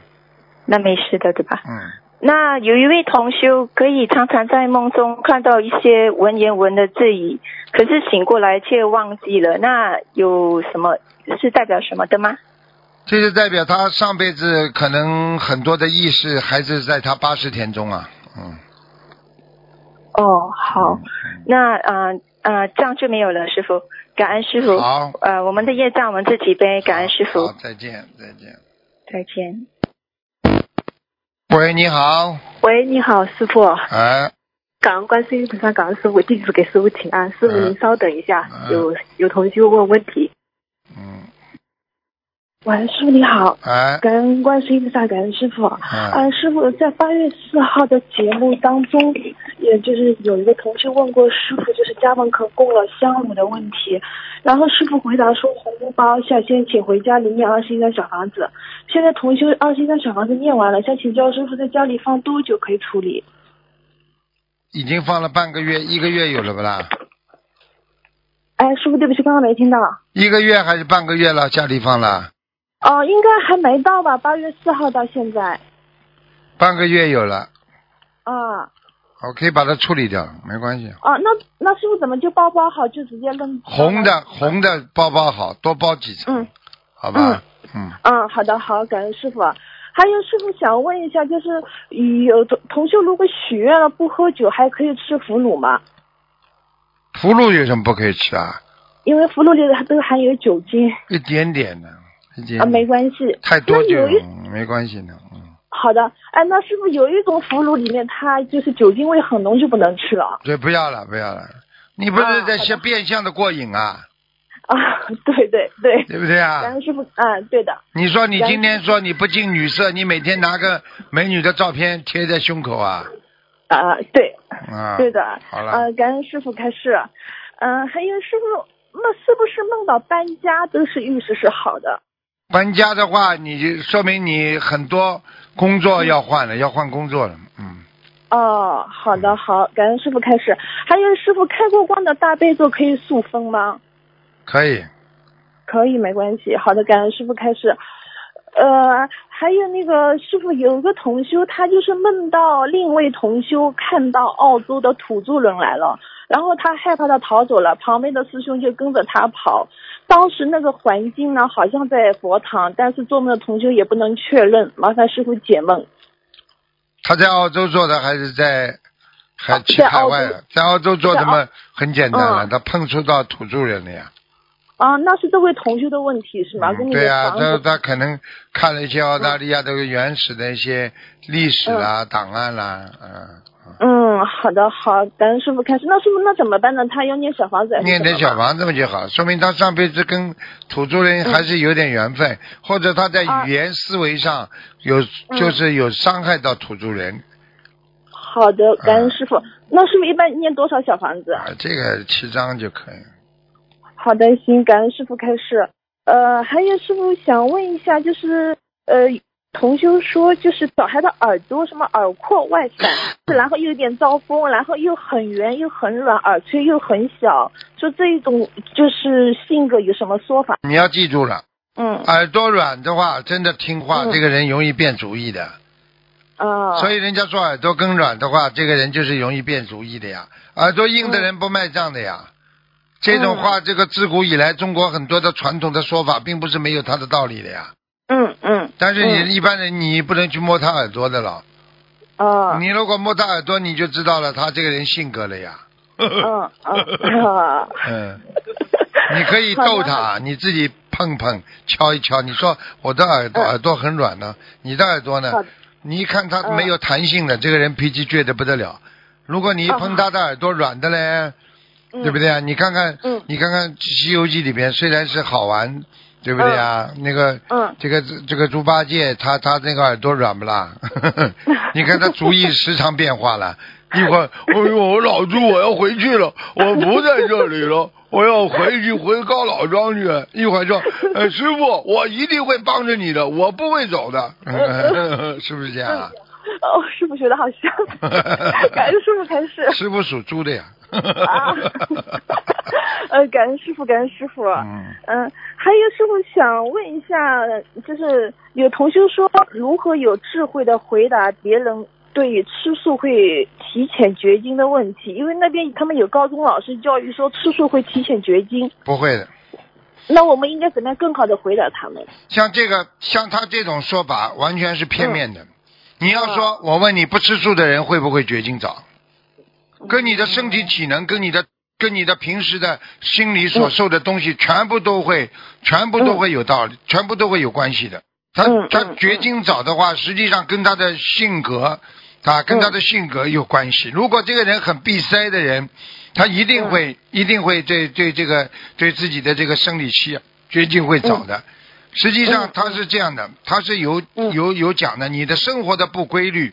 那没事的对吧？嗯，那有一位同修可以常常在梦中看到一些文言文的字语，可是醒过来却忘记了，那有什么是代表什么的吗？这就代表他上辈子可能很多的意识还是在他八十天中啊。嗯，哦，好，那呃呃这样就没有了，师傅，感恩师傅。好呃，我们的业障我们自己背，感恩师傅好，，再见再见。再见。喂，你好，喂，你好，师傅。哎，感恩观世音菩萨，感恩师傅，弟子给师傅请安。师傅，嗯您稍等一下，嗯有有同学问问题。嗯，喂，师傅你好，哎，感恩观世音菩萨，感恩师傅。嗯啊，师傅在八月四号的节目当中，也就是有一个同学问过师傅，就是家门口供了香炉的问题，然后师傅回答说红包下先请回家里念二十一张小房子。现在同修二十一张小房子念完了，想请教师傅在家里放多久可以处理？已经放了半个月，一个月有了不啦？哎，师傅，对不起，刚刚没听到。一个月还是半个月了？家里放了哦，应该还没到吧？八月四号到现在。半个月有了，啊我可以把它处理掉，没关系。啊，那那师傅怎么就包包好就直接扔？红的红的包包好，多包几层，嗯好吧？嗯，嗯，好的，好，感恩师傅。还有师傅想问一下，就是有同同修如果许愿了不喝酒，还可以吃腐乳吗？腐乳有什么不可以吃啊？因为腐乳里都含有酒精一点点的，啊，没关系。太多就那有一没关系的。嗯，好的，哎，那是不是有一种腐乳里面它就是酒精味很浓，就不能吃了对，不要了，不要了。你不是在像变相的过瘾啊？啊？对对对，对不对啊感恩师傅，啊，对的。你说你今天说你不近女色，你每天拿个美女的照片贴在胸口啊？啊，对，啊，对的。好了，呃，感恩师傅开示。嗯、还有师傅，那是不是梦到搬家都是预示是好的？搬家的话，你就说明你很多工作要换了，要换工作了。嗯，哦，好的，好，感恩师傅开始。还有师傅开过光的大悲咒可以塑封吗？可以。可以，没关系。好的，感恩师傅开始。呃，还有那个师傅有个同修，他就是梦到另一位同修看到澳洲的土著人来了，然后他害怕的逃走了，旁边的师兄就跟着他跑。当时那个环境呢，好像在佛堂，但是做梦的同修也不能确认，麻烦师傅解梦。他在澳洲做的还是在还去海外的？在澳洲做的嘛，很简单了，嗯他碰触到土著人了呀。啊，那是这位同学的问题是吗？跟你对呀、他他可能看了一些澳大利亚的原始的一些历史啦、档案啦，嗯，嗯，好的好，感恩师傅开始。那师傅那怎么办呢？他要念小房子念点小房子嘛就好，说明他上辈子跟土著人还是有点缘分，或者他在语言思维上有、就是有伤害到土著人，好的，感恩师傅。那师傅一般念多少小房子？啊，这个七张就可以。好的，行，感恩师傅开始。呃，还有师傅想问一下，就是呃，同修说就是小孩的耳朵什么耳廓外散，然后又有点招风，然后又很圆又很软，耳垂又很小，说这一种就是性格有什么说法？你要记住了，嗯耳朵软的话，真的听话，嗯这个人容易变主意的。啊，所以人家说耳朵更软的话，这个人就是容易变主意的呀。耳朵硬的人不卖账的呀。这种话，这个自古以来中国很多的传统的说法，并不是没有它的道理的呀。嗯嗯。但是你一般人你不能去摸他耳朵的了。哦。你如果摸他耳朵，你就知道了他这个人性格了呀。嗯嗯啊。嗯。你可以逗他，你自己碰碰、敲一敲。你说我的耳朵耳朵很软呢，你的耳朵呢？你一看他没有弹性的，这个人脾气倔得不得了。如果你一碰他的耳朵软的嘞，对不对啊？你看看，你看看《西游记》里边虽然是好玩，对不对啊？那个，嗯这个这个猪八戒，他他那个耳朵软不啦？你看他主意时常变化了，一会儿，哎呦，我老猪我要回去了，我不在这里了。我要回去回高老庄去，一会儿说，呃，师傅，我一定会帮着你的，我不会走的，是不是这样啊？哦，师傅学的好像，感恩师傅开示。师傅属猪的呀。啊，呃，感恩师傅，感恩师傅。嗯。嗯，还有师傅想问一下，就是有同修说，如何有智慧的回答别人对于吃素会提前绝经的问题？因为那边他们有高中老师教育说吃素会提前绝经。不会的。那我们应该怎么样更好的回答他们？像这个，像他这种说法，完全是片面的。你要说，我问你，不吃素的人会不会绝经早？跟你的身体体能，跟你的跟你的平时的心理所受的东西，全部都会，全部都会有道理，全部都会有关系的。他他绝经早的话，实际上跟他的性格，啊，跟他的性格有关系。如果这个人很闭塞的人，他一定会一定会对对这个对自己的这个生理期绝经会早的。实际上他是这样的，他是有有有讲的，你的生活的不规律。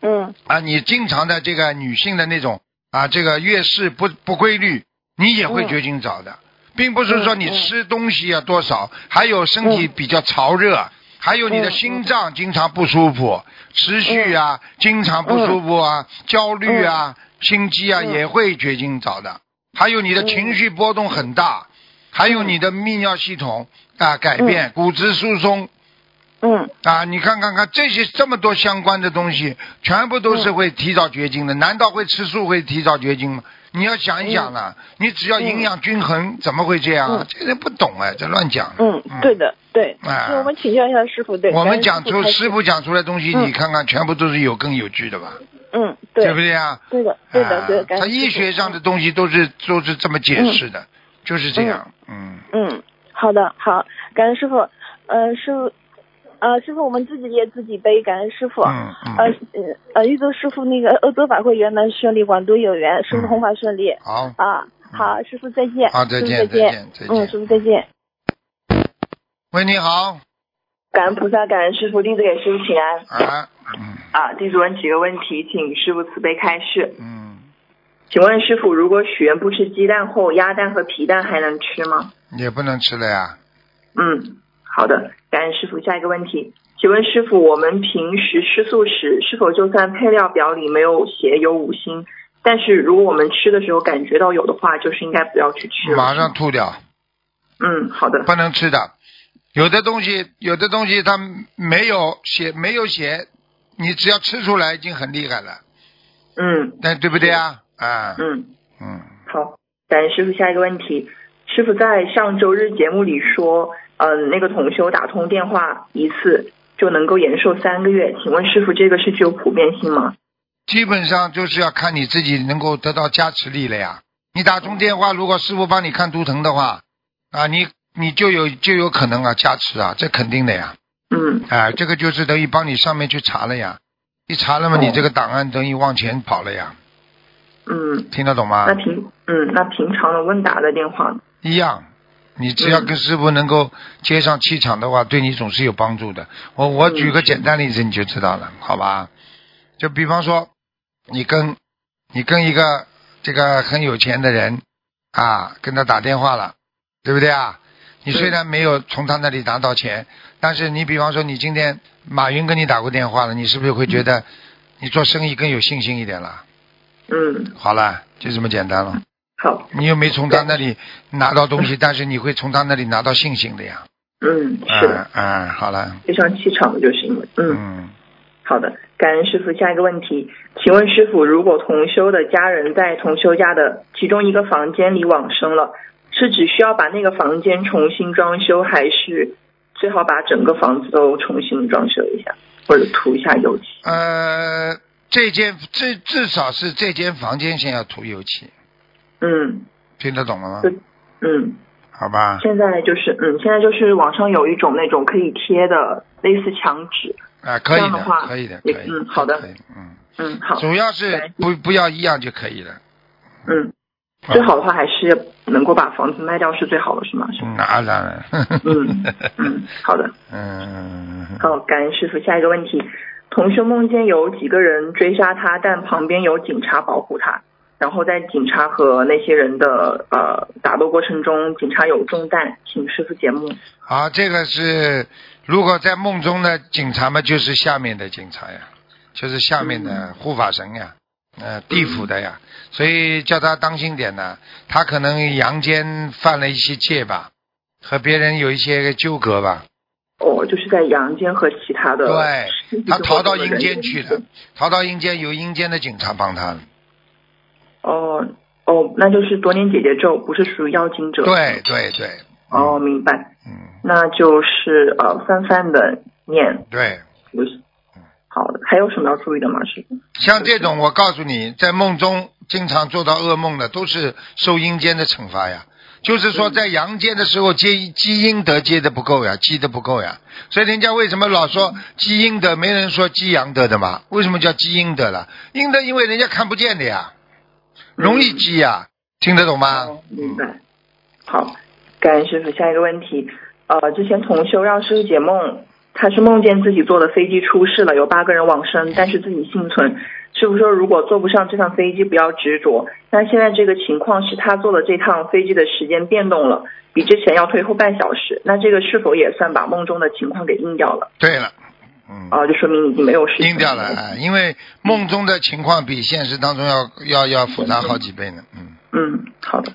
嗯啊，你经常的这个女性的那种啊，这个月事不不规律，你也会绝经早的，并不是说你吃东西啊多少，还有身体比较潮热，还有你的心脏经常不舒服，持续啊，经常不舒服啊，焦虑啊，心悸啊，也会绝经早的，还有你的情绪波动很大，还有你的泌尿系统啊改变，骨质疏松。嗯啊，你看看看这些这么多相关的东西，全部都是会提早绝经的。难道会吃素会提早绝经吗？你要想一想了，你只要营养均衡，怎么会这样啊？这人不懂哎，这乱讲。嗯，对的，对。啊我们请教一下师傅，对。我们讲出师师傅讲出来的东西，嗯你看看，全部都是有根有据的吧？嗯，对。对不对啊？对的，对的，啊对的。他医学上的东西都是都是这么解释的，就是这样。嗯。嗯，好的，好，感恩师傅。呃，师傅，呃，师傅，我们自己也自己背，感恩师傅。嗯嗯。呃呃呃，预祝师傅那个欧洲法会圆满顺利，广度有缘，师傅弘法顺利。好。啊，好，师傅再见。好再见再再见再见嗯，师傅再见。喂，你好。感恩菩萨，感恩师傅，弟子给师傅请安。啊，啊，弟子问几个问题，请师傅慈悲开示。嗯，请问师傅，如果许愿不吃鸡蛋后，鸭蛋和皮蛋还能吃吗？也不能吃了呀。嗯，好的，感恩师傅。下一个问题，请问师傅，我们平时吃素时，是否就算配料表里没有写有五星，但是如果我们吃的时候感觉到有的话，就是应该不要去吃？马上吐掉。嗯，好的。不能吃的，有的东西，有的东西它没有写，没有写，你只要吃出来已经很厉害了。嗯。但对不对啊？啊。嗯嗯。好，感恩师傅。下一个问题，师傅在上周日节目里说，嗯、那个同修打通电话一次就能够延寿三个月，请问师傅这个是具有普遍性吗？基本上就是要看你自己能够得到加持力了呀。你打通电话，如果师傅帮你看图腾的话，啊，你你就有就有可能啊加持啊，这肯定的呀。嗯。哎，这个就是等于帮你上面去查了呀，一查了嘛，你这个档案等于往前跑了呀。嗯。听得懂吗？那平嗯，那平常的问答的电话？一样，你只要跟师傅能够接上气场的话，对你总是有帮助的。我我举个简单例子你就知道了，好吧？就比方说，你跟你跟一个这个很有钱的人啊，跟他打电话了，对不对啊？你虽然没有从他那里拿到钱，但是你比方说你今天马云跟你打过电话了，你是不是会觉得你做生意更有信心一点了？嗯。好了，就这么简单了。好。你又没从他那里拿到东西，但是你会从他那里拿到信心的呀。嗯，是的。嗯，好了。非常气场的就是因为嗯。嗯。好的，感恩师傅。下一个问题，请问师傅，如果同修的家人在同修家的其中一个房间里往生了，是只需要把那个房间重新装修，还是最好把整个房子都重新装修一下，或者涂一下油漆？呃，这间至至少是这间房间先要涂油漆。嗯。听得懂了吗？嗯。好吧。现在就是嗯，现在就是网上有一种那种可以贴的类似墙纸。啊，可以的话可以的，可以。嗯，好的。嗯嗯，好。主要是不不要一样就可以了。嗯，最好的话还是能够把房子卖掉是最好的，是吗？是。那当然。嗯嗯，好的。嗯。好，感恩师傅。下一个问题，同学梦见有几个人追杀他，但旁边有警察保护他。然后在警察和那些人的呃打斗过程中，警察有中弹，请师傅解梦。好，这个是如果在梦中的警察嘛，就是下面的警察呀，就是下面的护法神呀，呃，地府的呀，所以叫他当心点呢。他可能阳间犯了一些戒吧，和别人有一些纠葛吧。哦，就是在阳间和其他的。对，他逃到阴间去了，逃到阴间有阴间的警察帮他。哦哦，那就是多念姐姐咒，不是属于妖精者。对对对。哦，明白。嗯。那就是呃，泛泛的念。对。不是。好的，还有什么要注意的吗？师傅？像这种，我告诉你，在梦中经常做到噩梦的，都是受阴间的惩罚呀。就是说，在阳间的时候接积阴德接的不够呀，积的不够呀。所以人家为什么老说积阴德，没人说积阳德的嘛？为什么叫积阴德了？阴德因为人家看不见的呀。容易记呀，听得懂吗？明白。好，感恩师傅。下一个问题，呃，之前同修让师傅解梦，他是梦见自己坐的飞机出事了，有八个人往生，但是自己幸存。师傅说，如果坐不上这趟飞机，不要执着。那现在这个情况是他坐的这趟飞机的时间变动了，比之前要推后半小时。那这个是否也算把梦中的情况给应掉了？对了。嗯，啊，就说明已经没有事情。阴掉了啊，因为梦中的情况比现实当中要要要复杂好几倍呢。嗯嗯，好的，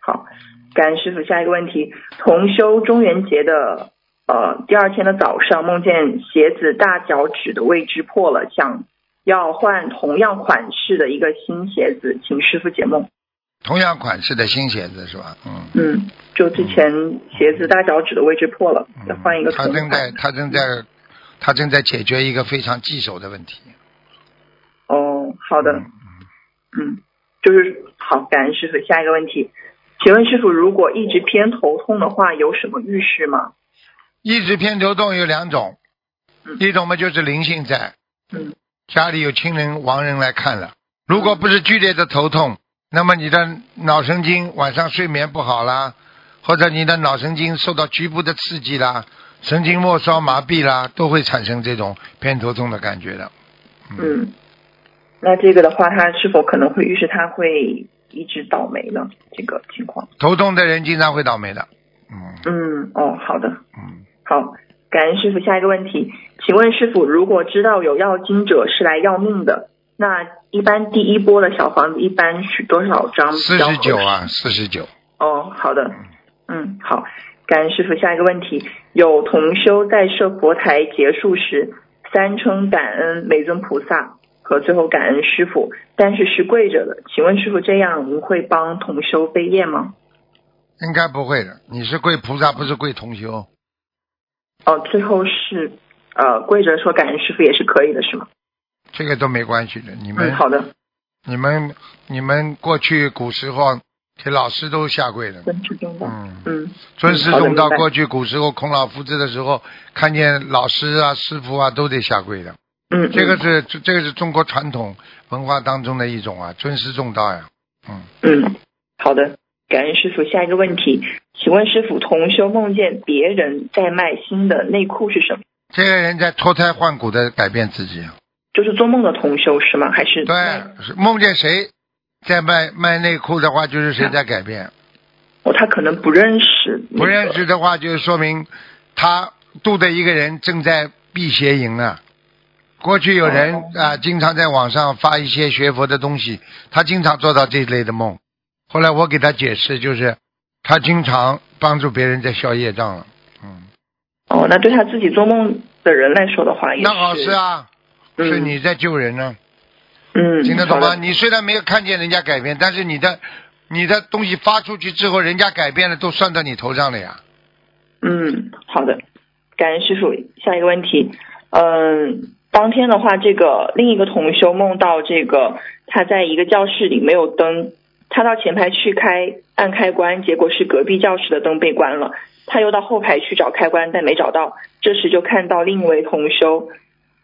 好，感恩师傅。下一个问题，同修中元节的呃第二天的早上，梦见鞋子大脚趾的位置破了，想要换同样款式的一个新鞋子，请师傅解梦。同样款式的新鞋子是吧？嗯嗯，就之前鞋子大脚趾的位置破了，要换一个。他正在，他正在。他正在解决一个非常棘手的问题。哦，好的，嗯，就是好，感恩师傅。下一个问题，请问师傅，如果一直偏头痛的话，有什么预示吗？一直偏头痛有两种，一种嘛就是灵性在，嗯，家里有亲人亡人来看了。如果不是剧烈的头痛，那么你的脑神经晚上睡眠不好啦，或者你的脑神经受到局部的刺激啦。神经末梢麻痹啦，都会产生这种偏头痛的感觉的。嗯，那这个的话，他是否可能会预示他会一直倒霉呢？这个情况，头痛的人经常会倒霉的。嗯嗯，哦，好的。嗯，好，感恩师傅。下一个问题，请问师傅，如果知道有要经者是来要命的，那一般第一波的小房子一般是多少张？四十九啊，四十九。哦，好的。嗯，好。感恩师傅，下一个问题：有同修在设佛台结束时，三称感恩每尊菩萨和最后感恩师傅，但是是跪着的。请问师傅，这样您会帮同修背业吗？应该不会的，你是跪菩萨，不是跪同修。哦，最后是呃跪着说感恩师傅也是可以的，是吗？这个都没关系的，你们好的。你们你们过去古时候给老师都下跪的。尊师重道。嗯嗯尊师重道，过去古时候孔老夫子的时候，看见老师啊、师傅啊都得下跪的。嗯，这个是这这个是中国传统文化当中的一种啊，尊师重道呀。嗯，嗯，好的，感恩师傅。下一个问题，请问师傅，同修梦见别人在卖新的内裤是什么？这个人在脱胎换骨的改变自己。就是做梦的同修是吗？还是对，是梦见谁在卖卖内裤的话，就是谁在改变。哦，他可能不认识、不认识的话，就说明他度的一个人正在辟邪营啊。过去有人啊、经常在网上发一些学佛的东西，他经常做到这一类的梦。后来我给他解释，就是他经常帮助别人在消业障了。嗯哦，那对他自己做梦的人来说的话，那好事啊，是你在救人呢、嗯，听得懂吗？你虽然没有看见人家改变，但是你的你的东西发出去之后，人家改变了，都算到你头上了呀。嗯，好的，感恩师傅。下一个问题，嗯，当天的话，这个另一个同修梦到这个他在一个教室里没有灯，他到前排去开按开关，结果是隔壁教室的灯被关了，他又到后排去找开关，但没找到，这时就看到另一位同修，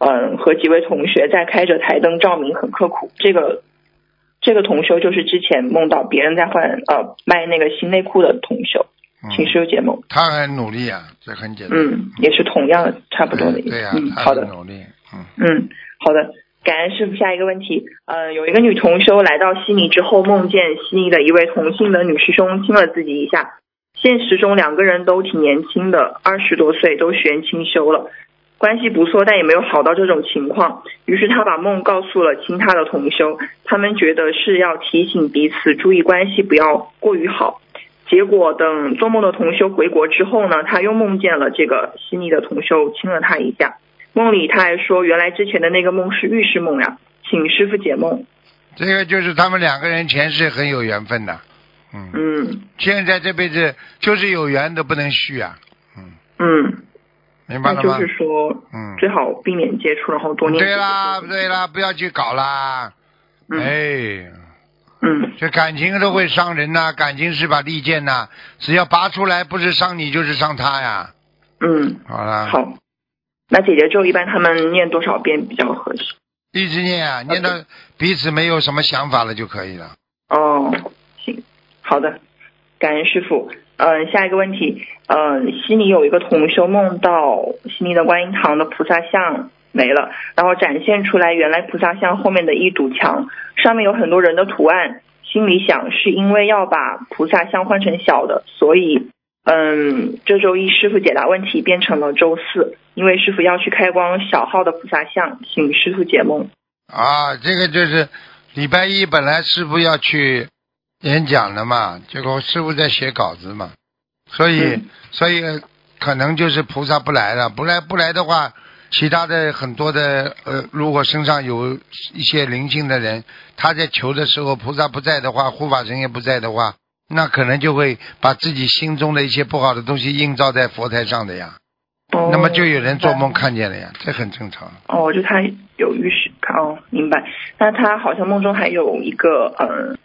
嗯，和几位同学在开着台灯照明，很刻苦。这个这个同修就是之前梦到别人在换呃卖那个新内裤的同修，请师傅解梦。他很努力啊，这很简单。嗯，也是同样的，差不多的意思。对呀、嗯，他好的，很努力。嗯，好的。感恩师傅。下一个问题，呃，有一个女同修来到悉尼之后，梦见悉尼的一位同性的女师兄亲了自己一下。现实中两个人都挺年轻的，二十多岁，都学清修了，关系不错，但也没有好到这种情况。于是他把梦告诉了亲他的同修，他们觉得是要提醒彼此注意关系，不要过于好。结果等做梦的同修回国之后呢，他又梦见了这个悉尼的同修亲了他一下。梦里他还说，原来之前的那个梦是预示梦呀，请师傅解梦。这个就是他们两个人前世很有缘分的。嗯。嗯。现在这辈子就是有缘都不能续啊。嗯嗯，明白了就是说，嗯，最好避免接触，然后多念。对啦，对啦，不要去搞啦。哎。嗯。这感情都会伤人呐、感情是把利剑呐、只要拔出来，不是伤你就是伤他呀。嗯。好啦。好。那姐姐咒一般他们念多少遍比较合适？一直念啊，念到彼此没有什么想法了就可以了。哦，行，好的，感恩师傅。嗯、下一个问题，嗯、心里有一个同修梦到悉尼的观音堂的菩萨像没了，然后展现出来原来菩萨像后面的一堵墙，上面有很多人的图案。心里想是因为要把菩萨像换成小的，所以嗯，这周一师傅解答问题变成了周四，因为师傅要去开光小号的菩萨像，请师傅解梦。啊，这个就是礼拜一本来师傅要去演讲的嘛，结果师傅在写稿子嘛，所以、所以可能就是菩萨不来了，不来不来的话，其他的很多的呃，如果身上有一些灵性的人，他在求的时候，菩萨不在的话，护法神也不在的话，那可能就会把自己心中的一些不好的东西映照在佛台上的呀。哦那么就有人做梦看见了呀，这很正常。哦，就他有预示，哦，明白。那他好像梦中还有一个呃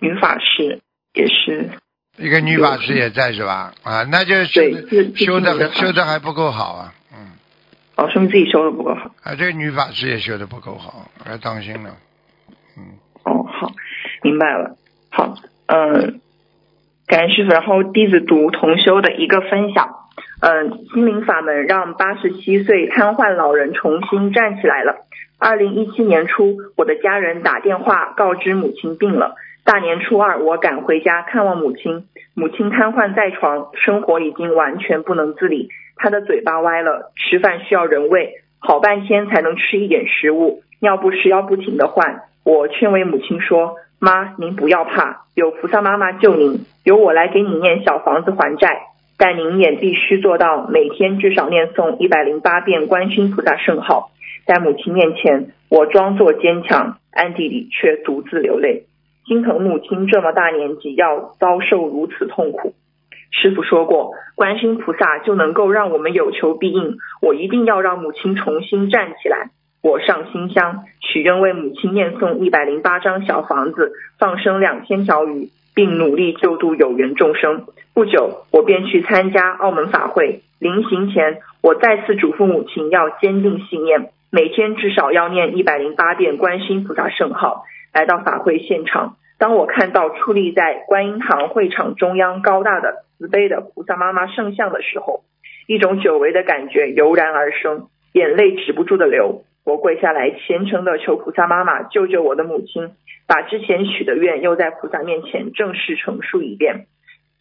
女法师，也是一个女法师也在是吧？啊，那就是修的修的还不够好啊。嗯哦，说明自己修的不够好。啊，这个女法师也修的不够好，要当心了。嗯哦，好，明白了。好，嗯、感恩师傅。然后弟子读同修的一个分享，嗯、心灵法门让八十七岁瘫痪老人重新站起来了。二零一七年初，我的家人打电话告知母亲病了。大年初二，我赶回家看望母亲，母亲瘫痪在床，生活已经完全不能自理，她的嘴巴歪了，吃饭需要人喂，好半天才能吃一点食物，尿不湿要不停的换。我劝慰母亲说：“妈，您不要怕，有菩萨妈妈救您，由我来给你念小房子还债，但您也必须做到每天至少念诵一百零八遍观世音菩萨圣号。”在母亲面前，我装作坚强，暗地里却独自流泪，心疼母亲这么大年纪要遭受如此痛苦。师傅说过，观世音菩萨就能够让我们有求必应，我一定要让母亲重新站起来。我上新香，许愿为母亲念诵一百零八张小房子，放生两千条鱼，并努力救度有缘众生。不久，我便去参加澳门法会。临行前，我再次嘱咐母亲要坚定信念，每天至少要念一百零八遍观世音菩萨圣号。来到法会现场，当我看到矗立在观音堂会场中央高大的慈悲的菩萨妈妈圣像的时候，一种久违的感觉油然而生，眼泪止不住的流。我跪下来，虔诚的求菩萨妈妈救救我的母亲，把之前许的愿又在菩萨面前正式陈述一遍。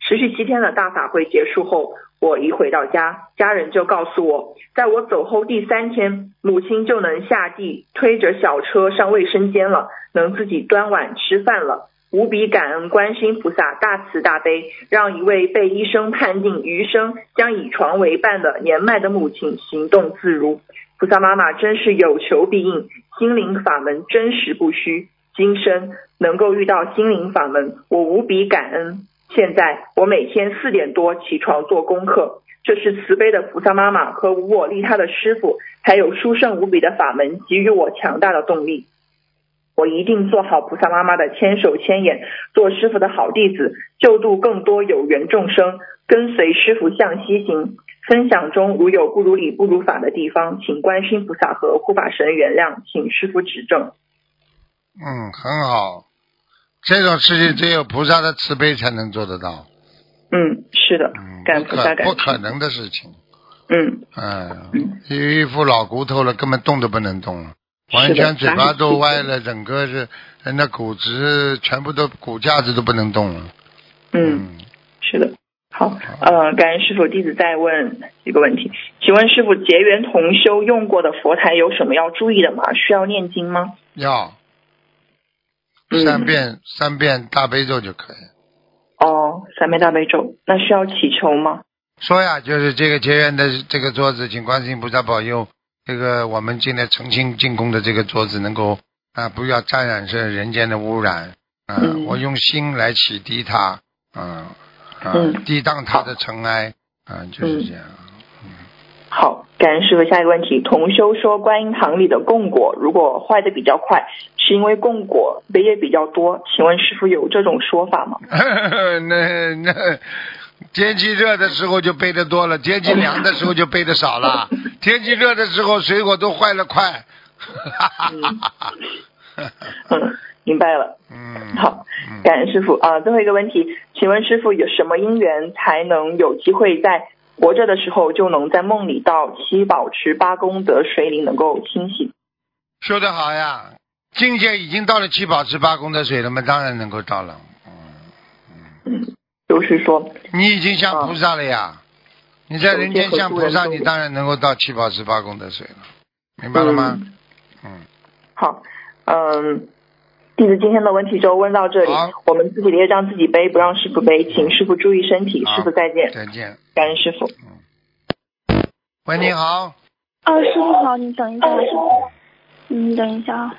持续七天的大法会结束后，我一回到家，家人就告诉我，在我走后第三天，母亲就能下地推着小车上卫生间了，能自己端碗吃饭了。无比感恩观世音菩萨大慈大悲，让一位被医生判定余生将以床为伴的年迈的母亲行动自如。菩萨妈妈真是有求必应，心灵法门真实不虚。今生能够遇到心灵法门，我无比感恩。现在我每天四点多起床做功课，这是慈悲的菩萨妈妈和无我利他的师傅，还有殊胜无比的法门给予我强大的动力。我一定做好菩萨妈妈的千手千眼，做师傅的好弟子，救度更多有缘众生，跟随师傅向西行。分享中如有不如理不如法的地方，请观世菩萨和护法神原谅，请师傅指正。嗯，很好。这种事情只有菩萨的慈悲才能做得到。嗯，是的，感不菩萨感可不可能的事情。嗯嗯，一副老骨头了，根本动都不能动了，完全嘴巴都歪了，整个是人的骨质全部都骨架子都不能动了。嗯，是的。好，呃，感恩师傅，弟子再问一个问题，请问师傅，结缘同修用过的佛台有什么要注意的吗？需要念经吗？要三遍三遍大悲咒就可以。哦，三遍大悲咒，那需要祈求吗？说呀，就是这个结缘的这个桌子，请观世音菩萨保佑，这个我们进来诚心进贡的这个桌子能够啊，不要沾染这人间的污染啊，我用心来启迪它，啊啊，抵挡它的尘埃啊，就是这样。嗯好，感恩师傅。下一个问题，同修说，观音堂里的供果如果坏的比较快，是因为供果背也比较多，请问师傅有这种说法吗？那那天气热的时候就背的多了，天气凉的时候就背的少了。天气热的时候水果都坏了快。嗯，明白了。嗯，好，感恩师傅啊。最后一个问题，请问师傅有什么因缘才能有机会在活着的时候就能在梦里到七宝池八功德水里能够清醒？说得好呀，境界已经到了七宝池八功德水了嘛，当然能够到了。嗯，就是说你已经像菩萨了呀，你在人间像菩萨，你当然能够到七宝池八功德水了，明白了吗？嗯。好，嗯，弟子今天的问题就问到这里。我们自己的业障自己背，不让师傅背，请师傅注意身体。师傅再见。再见。感恩师傅。喂，你好。啊，师傅好，你等一下。师傅嗯，等一下啊。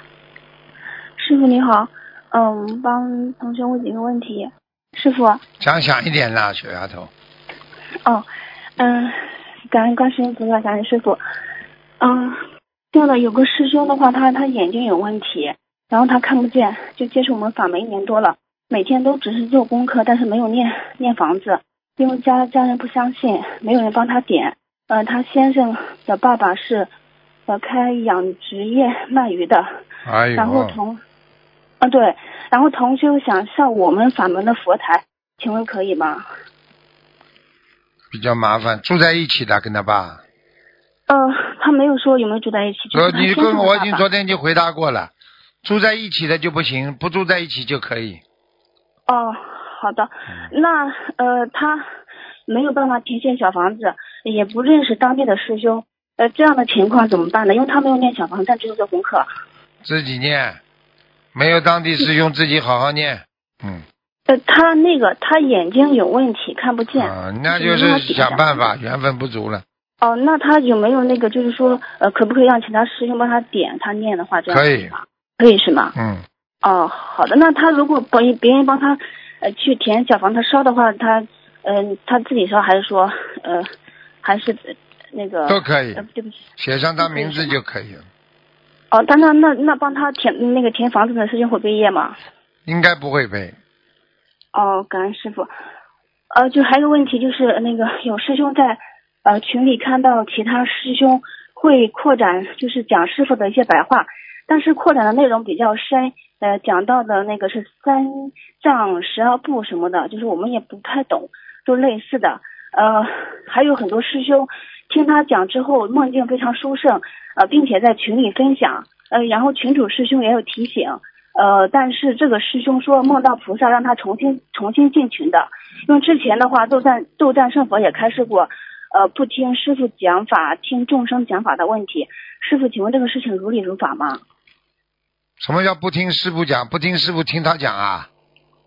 师傅你好，嗯，帮同学问几个问题。师傅。讲响一点啦，小丫头。哦，嗯，感恩观世音菩萨，感恩师傅。嗯。这样的有个师兄的话，他他眼睛有问题，然后他看不见，就接触我们法门一年多了，每天都只是做功课，但是没有念念房子，因为家家人不相信，没有人帮他点。呃，他先生的爸爸是呃开养殖业卖鱼的，然后同啊对，然后同修想上我们法门的佛台，请问可以吗？比较麻烦，住在一起的跟他爸。呃，他没有说有没有住在一起。呃，你跟我已经昨天就回答过了，住在一起的就不行，不住在一起就可以。哦，好的，那呃，他没有办法填写小房子，也不认识当地的师兄，呃，这样的情况怎么办呢？因为他没有念小房子，只有做功课。自己念，没有当地师兄，自己好好念。嗯。呃，他那个他眼睛有问题，看不见。啊，那就是想办法，缘分不足了。哦，那他有没有那个，就是说，呃，可不可以让其他师兄帮他点他念的话，这样可以吗？可以是吗？嗯。哦，好的。那他如果帮别人帮他呃去填小房他烧的话，他嗯他自己烧还是说呃还是那个都可以？对不起，写上他名字就可以了。哦，但那那那帮他填那个填房子的师兄会背业吗？应该不会背。哦，感恩师傅。呃，就还有个问题，就是那个有师兄在呃群里看到其他师兄会扩展，就是讲师傅的一些白话，但是扩展的内容比较深，呃，讲到的那个是三藏十二部什么的，就是我们也不太懂，都类似的。呃，还有很多师兄听他讲之后梦境非常殊胜，呃，并且在群里分享，呃，然后群主师兄也有提醒。呃，但是这个师兄说梦到菩萨让他重新重新进群的，因为之前的话斗战斗战胜佛也开示过，呃，不听师傅讲法，听众生讲法的问题。师傅，请问这个事情如理如法吗？什么叫不听师傅讲？不听师傅听他讲啊？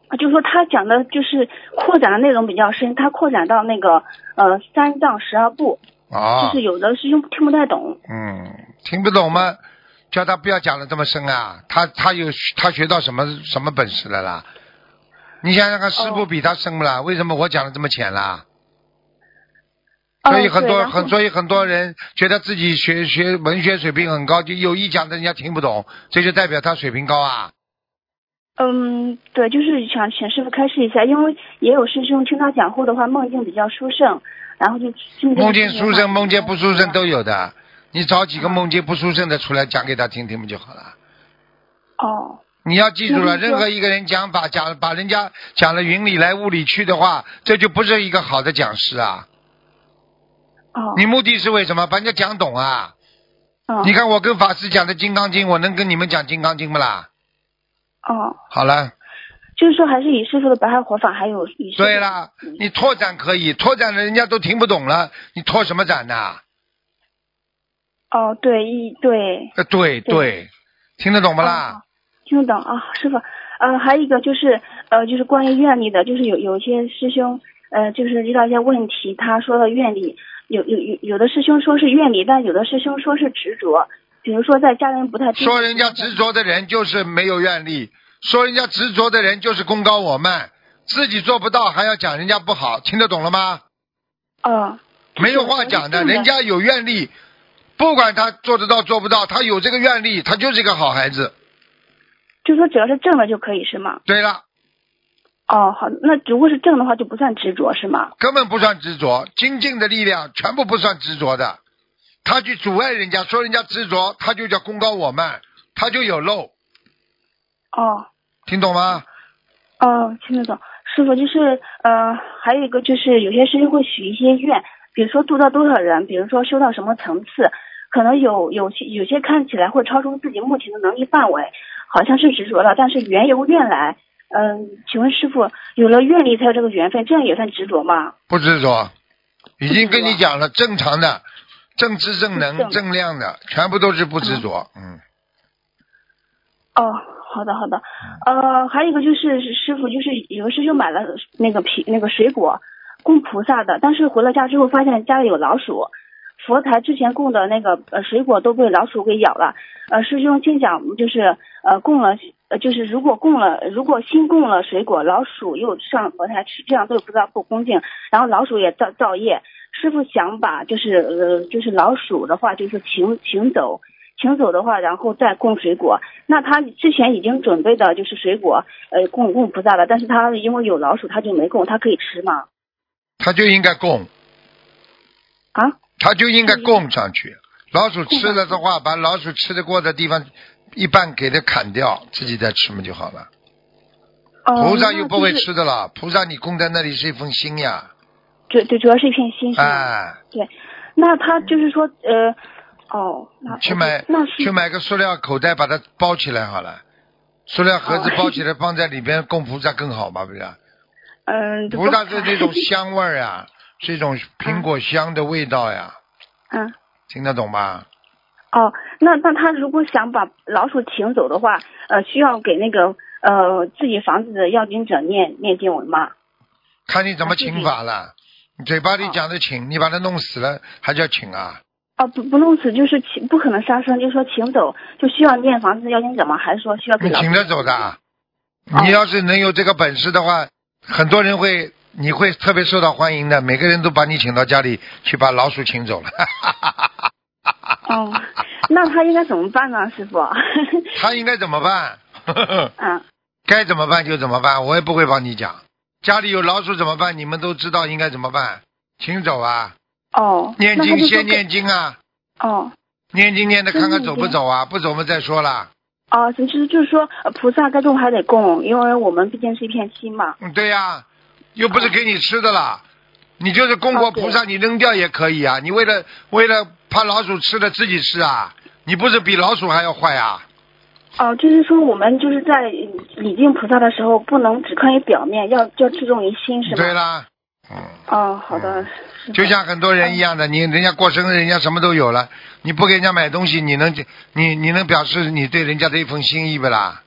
啊，就说他讲的就是扩展的内容比较深，他扩展到那个呃三藏十二部，啊，就是有的师兄听不太懂。嗯，听不懂吗？叫他不要讲的这么深啊！他他有他学到什么什么本事了啦？你想想看，师傅比他深不啦？为什么我讲的这么浅啦？所以很多很所以很多人觉得自己学学文学水平很高，就有意讲的人家听不懂，这就代表他水平高啊。嗯，对，就是想请师傅开示一下，因为也有师兄听他讲后的话，梦境比较殊胜，然后就梦见殊胜、梦见不殊胜都有的。你找几个梦境不殊胜的出来讲给他听听不就好了？哦。你要记住了，任何一个人讲法讲把人家讲了云里来雾里去的话，这就不是一个好的讲师啊。哦。你目的是为什么？把人家讲懂啊。哦。你看我跟法师讲的《金刚经》，我能跟你们讲《金刚经》不啦？哦。好了。就是说，还是以师傅的白话活法，还有以。对啦，你拓展可以，拓展了人家都听不懂了，你拓什么展呢？哦，对，一对，呃，对对，听得懂不啦？听得懂啊，师傅。呃，还有一个就是呃，就是关于愿力的，就是有有些师兄呃，就是遇到一些问题，他说的愿力，有有有有的师兄说是愿力，但有的师兄说是执着。比如说在家人不太说人家执着的人就是没有愿力，说人家执着的人就是功高我慢，自己做不到还要讲人家不好，听得懂了吗？哦。没有话讲的，人家有愿力。不管他做得到做不到，他有这个愿力，他就是一个好孩子。就说只要是正的就可以是吗？对了。哦，好，那如果是正的话就不算执着是吗？根本不算执着，精进的力量全部不算执着的。他去阻碍人家，说人家执着，他就叫功高我慢，他就有漏。哦。听懂吗？哦，听得懂。师傅就是呃，还有一个就是有些师兄会许一些愿。比如说度到多少人，比如说修到什么层次，可能有有些有些看起来会超出自己目前的能力范围，好像是执着了，但是缘由愿来，嗯，请问师傅，有了愿力才有这个缘分，这样也算执着吗？不执着，已经跟你讲了，正常的，正知正能正量的，全部都是不执着，嗯。哦，好的好的，呃，还有一个就是师傅，就是有个师兄买了那个皮那个水果。供菩萨的，但是回了家之后发现家里有老鼠，佛台之前供的那个呃水果都被老鼠给咬了。呃，师兄心想就是呃供了呃就是如果供了如果新供了水果，老鼠又上佛台吃，这样对菩萨不恭敬，然后老鼠也造造业。师傅想把就是呃就是老鼠的话就是请请走，请走的话然后再供水果。那他之前已经准备的就是水果呃供供菩萨了，但是他因为有老鼠他就没供，他可以吃吗？他就应该供，啊？他就应该供上去。老鼠吃了的话，把老鼠吃得过的地方一半给它砍掉，自己再吃嘛就好了。哦菩萨又不会吃的了，菩萨你供在那里是一份心呀。对对，主要是一片心。哎。对，那他就是说，呃，哦，那去买那去买个塑料口袋，把它包起来好了。塑料盒子包起来放在里边供菩萨更好嘛，不是？嗯，菩萨是那种香味儿呀，是一种苹果香的味道呀。嗯。听得懂吗？哦，那那他如果想把老鼠请走的话，呃，需要给那个呃自己房子的要经者念念经文吗？看你怎么请法了。你嘴巴里讲的请，你把它弄死了还叫请啊？哦，不不弄死就是请，不可能杀生，就说请走，就需要念房子的要经者吗？还是说需要给老鼠？请着走的。你要是能有这个本事的话。很多人会，你会特别受到欢迎的。每个人都把你请到家里去，把老鼠请走了。哦，那他应该怎么办呢，师傅？他应该怎么办？嗯。该怎么办就怎么办，我也不会帮你讲。家里有老鼠怎么办？你们都知道应该怎么办，请走啊！哦，念经先念经啊，哦念经念的看看走不走啊，不走我们再说啦。哦，其实就是说呃菩萨该供还得供，因为我们毕竟是一片心嘛。嗯，对呀、又不是给你吃的啦，你就是供过哦对菩萨，你扔掉也可以啊。你为了为了怕老鼠吃了自己吃啊，你不是比老鼠还要坏啊？哦，就是说我们就是在礼敬菩萨的时候，不能只看于表面，要要注重于心，是吗？对啦，哦，好的。就像很多人一样的，你人家过生日，人家什么都有了，你不给人家买东西，你能你你能表示你对人家的一份心意不啦？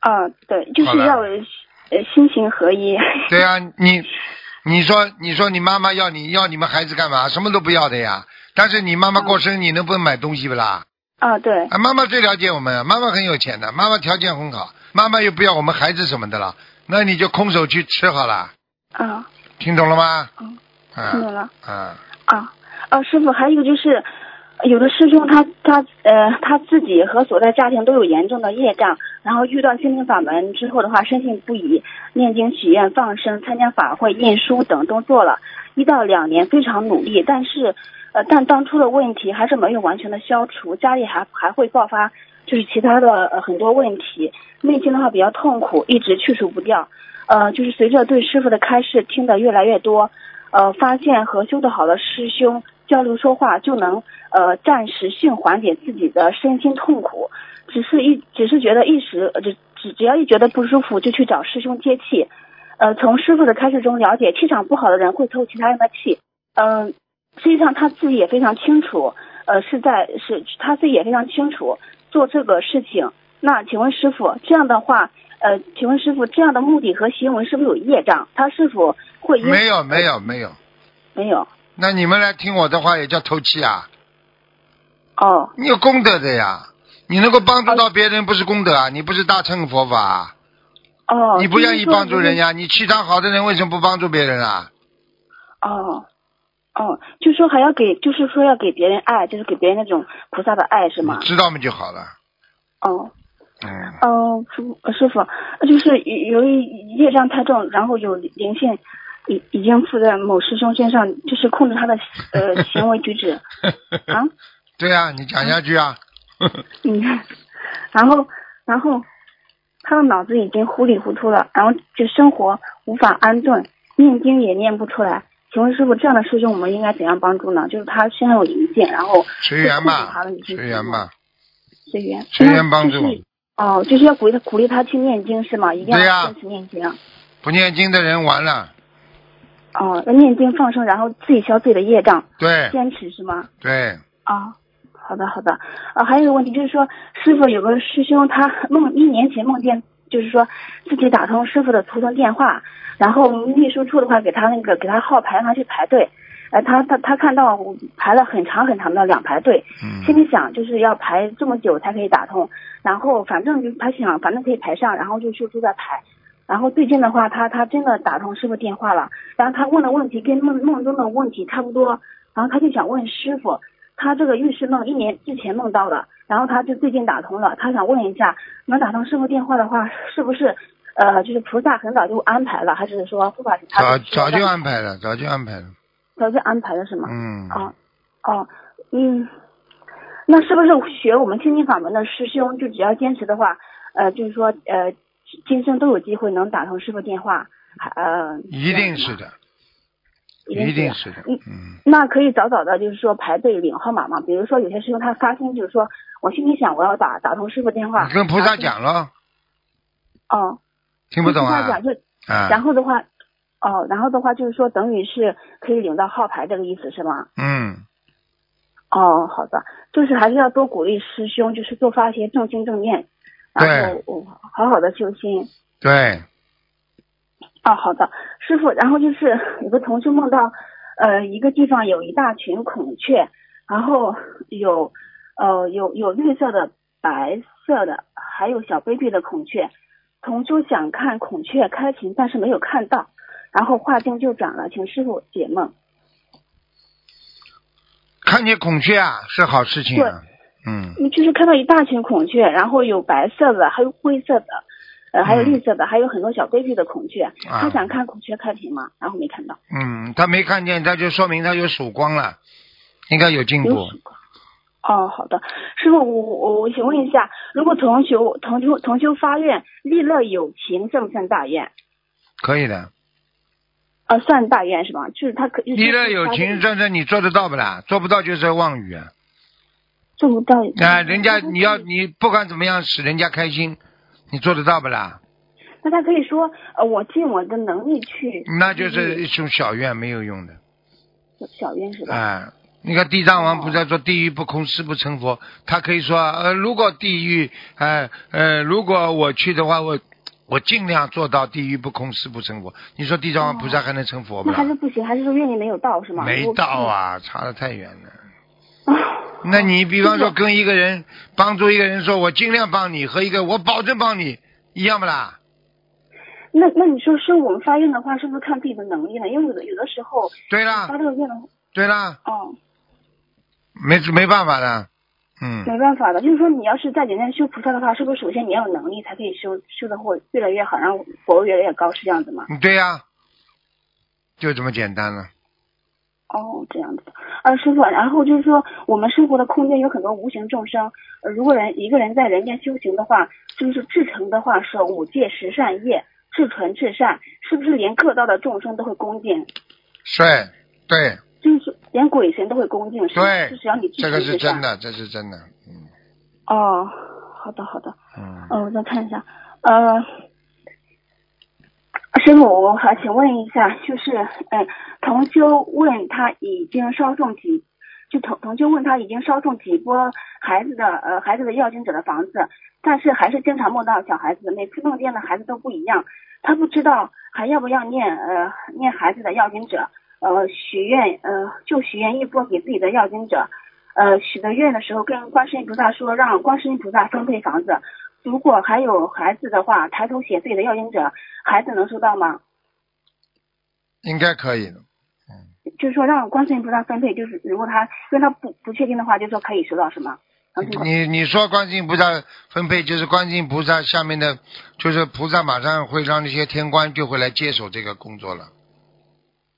啊，对，就是要呃心行合一。对啊，你你说你说你妈妈要你要你们孩子干嘛？什么都不要的呀。但是你妈妈过生日，你能不能买东西不啦？啊，对。啊，妈妈最了解我们，妈妈很有钱的，妈妈条件很好，妈妈又不要我们孩子什么的了，那你就空手去吃好了，啊，听懂了吗？嗯，啊听懂了。啊，啊，啊，师傅，还有一个就是，有的师兄他他呃他自己和所在家庭都有严重的业障，然后遇到心灵法门之后的话，深信不疑，念经、许愿、放生、参加法会、念书等都做了一到两年，非常努力，但是呃，但当初的问题还是没有完全的消除，家里还还会爆发就是其他的呃很多问题，内心的话比较痛苦，一直去除不掉。呃，就是随着对师傅的开示听得越来越多，呃，发现和修得好的师兄交流说话，就能呃暂时性缓解自己的身心痛苦。只是一只是觉得一时，呃只只只要一觉得不舒服，就去找师兄接气。呃，从师傅的开示中了解，气场不好的人会透其他人的气。嗯、实际上他自己也非常清楚，呃，是在是他自己也非常清楚做这个事情。那请问师傅，这样的话，呃，请问师傅，这样的目的和行为是不是有业障？他是否会因没有没有没有，没有？那你们来听我的话也叫偷气啊？哦，你有功德的呀，你能够帮助到别人不是功德啊？你不是大乘佛法啊？哦，你不愿意帮助人家，你气场好的人为什么不帮助别人啊？哦，哦，就说还要给，就是说要给别人爱，就是给别人那种菩萨的爱，是吗？知道吗就好了。哦，嗯，嗯，师师傅，呃就是由于业障太重，然后有灵性已已经附在某师兄身上，就是控制他的呃行为举止 啊，对啊，你讲下去啊。嗯，然后然后他的脑子已经糊里糊涂了，然后就生活无法安顿，念经也念不出来。请问师傅，这样的师兄我们应该怎样帮助呢？就是他身上有灵性，然后随缘吧随缘吧。随缘，随缘帮助哦，就是要鼓励他鼓励他去念经是吗？一定要坚持念经。不念经的人完了。哦，要念经放生，然后自己消自己的业障，对坚持是吗？对，啊、好的好的。啊，还有一个问题就是说，师傅有个师兄他梦一年前梦见，就是说自己打通师傅的图腾电话，然后秘书处的话给他那个给他号牌让他去排队，呃，他他他看到排了很长很长的两排队，嗯心里想就是要排这么久才可以打通，然后反正就他想反正可以排上，然后就就就在排。然后最近的话，他他真的打通师傅电话了，然后他问的问题跟梦梦中的问题差不多，然后他就想问师傅，他这个预示梦一年之前梦到的，然后他就最近打通了，他想问一下，能打通师傅电话的话，是不是呃就是菩萨很早就安排了，还是说护法他早早就安排了，早就安排了。早就安排了是吗？嗯，哦哦嗯，那是不是学我们心经法门的师兄，就只要坚持的话，呃，就是说呃，今生都有机会能打通师傅电话，还呃，一定是的，一定是的。嗯，那可以早早的，就是说排队领号码嘛。比如说有些师兄他发心，就是说我心里想我要打打通师傅电话，你跟菩萨讲了，哦，听不懂啊菩萨？讲就，啊，然后的话，哦，然后的话就是说等于是可以领到号牌这个意思是吗？嗯，哦，好的，就是还是要多鼓励师兄，就是多发一些正心正念，然后我好好的修心。对，哦，好的，师傅。然后就是有个同学梦到，呃，一个地方有一大群孔雀，然后有呃有有绿色的、白色的，还有小 baby 的孔雀。同修想看孔雀开屏，但是没有看到，然后画境就转了，请师傅解梦。看见孔雀啊，是好事情啊。嗯，你就是看到一大群孔雀，然后有白色的，还有灰色的，呃，还有嗯绿色的，还有很多小规矩的孔雀。啊他想看孔雀开屏嘛，然后没看到。嗯，他没看见，他就说明他有曙光了，应该有进步。哦，好的，师傅，我我我请问一下，如果同修同修同修发愿利乐有情，算不算大愿？可以的，呃，算大愿是吧？就是他可利乐有情，这这你做得到不啦？做不到就是妄语啊！做不到。啊，人家你要你不管怎么样使人家开心，你做得到不啦？那他可以说，呃，我尽我的能力去。那就是一种小愿，没有用的。小愿是吧？啊，你看地藏王菩萨说地狱不空，誓不成佛。他可以说，呃，如果地狱，呃呃，如果我去的话，我我尽量做到地狱不空，誓不成佛。你说地藏王菩萨还能成佛那吗？还是不行，还是说愿力没有到是吗？没到啊，差得太远了。那你比方说跟一个人帮助一个人说，我尽量帮你，和一个我保证帮你，一样不啦？那那你说是我们发愿的话，是不是看自己的能力呢？因为有的有的时候，对啦发这个愿的话，对啦，哦，没没办法的，嗯，没办法的，就是说你要是在人间修菩萨的话，是不是首先你要有能力才可以修修的会越来越好，然后佛位越来越高，是这样子吗？嗯对呀、就这么简单了。哦，这样子。呃，师傅，然后就是说，我们生活的空间有很多无形众生。呃，如果人一个人在人间修行的话，就是至诚的话是五戒十善业，至纯至善，是不是连各道的众生都会恭敬？是对就是连鬼神都会恭敬，是吗对就只要你，这个。是真的，这是真的。嗯哦，好的好的。嗯。呃，我再看一下，呃，师傅，我还请问一下，就是，嗯，同修问他已经烧送几，就同同修问他已经烧送几波孩子的呃孩子的要经者的房子，但是还是经常梦到小孩子，每次梦见的孩子都不一样，他不知道还要不要念呃念孩子的要经者，呃许愿呃就许愿一波给自己的要经者，呃许的愿的时候跟观世音菩萨说让观世音菩萨分配房子。如果还有孩子的话，抬头写自己的要经者，孩子能收到吗？应该可以的。就是说让观世音菩萨分配，就是如果他因为他不不确定的话，就说可以收到是吗？你你说观世音菩萨分配，就是观世音菩萨下面的，就是菩萨马上会让那些天官就会来接手这个工作了。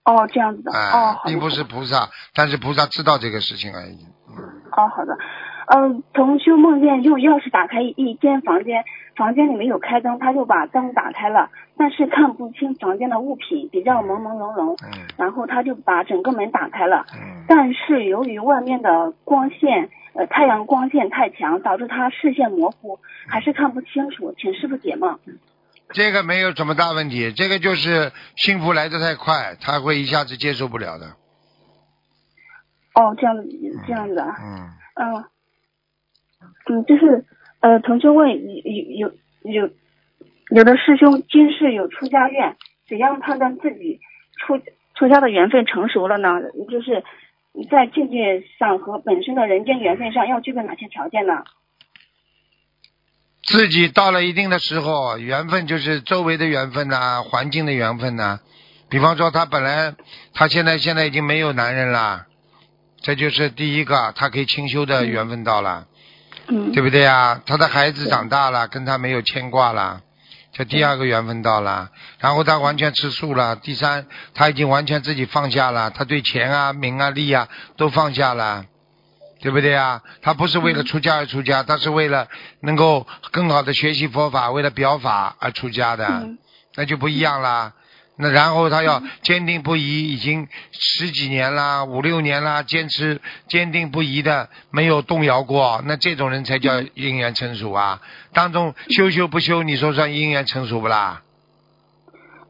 哦，这样子的。哎、哦，好的并不是菩萨，但是菩萨知道这个事情而已。哦，好的。嗯，同修梦见用钥匙打开一间房间，房间里没有开灯，他就把灯打开了，但是看不清房间的物品，比较朦朦胧胧。嗯然后他就把整个门打开了，但是由于外面的光线，呃，太阳光线太强，导致他视线模糊，还是看不清楚，请师傅解梦。这个没有什么大问题，这个就是幸福来得太快，他会一下子接受不了的。哦，这样子，这样子啊。嗯。嗯，嗯，就是呃，同学问有有有有有的师兄今世有出家愿，怎样判断自己出出家的缘分成熟了呢？就是在境界上和本身的人间缘分上要具备哪些条件呢？自己到了一定的时候，缘分就是周围的缘分呐、环境的缘分呐、比方说，他本来他现在现在已经没有男人了，这就是第一个，他可以清修的缘分到了，嗯，对不对啊？他的孩子长大了，跟他没有牵挂了，这第二个缘分到了。然后他完全吃素了，第三，他已经完全自己放下了，他对钱啊、名啊、利啊都放下了。对不对啊？他不是为了出家而出家，他是为了能够更好的学习佛法，为了表法而出家的，那就不一样啦。那然后他要坚定不移，已经十几年啦、五六年啦，坚持坚定不移的没有动摇过，那这种人才叫因缘成熟啊。当中修修不修，你说算因缘成熟不啦？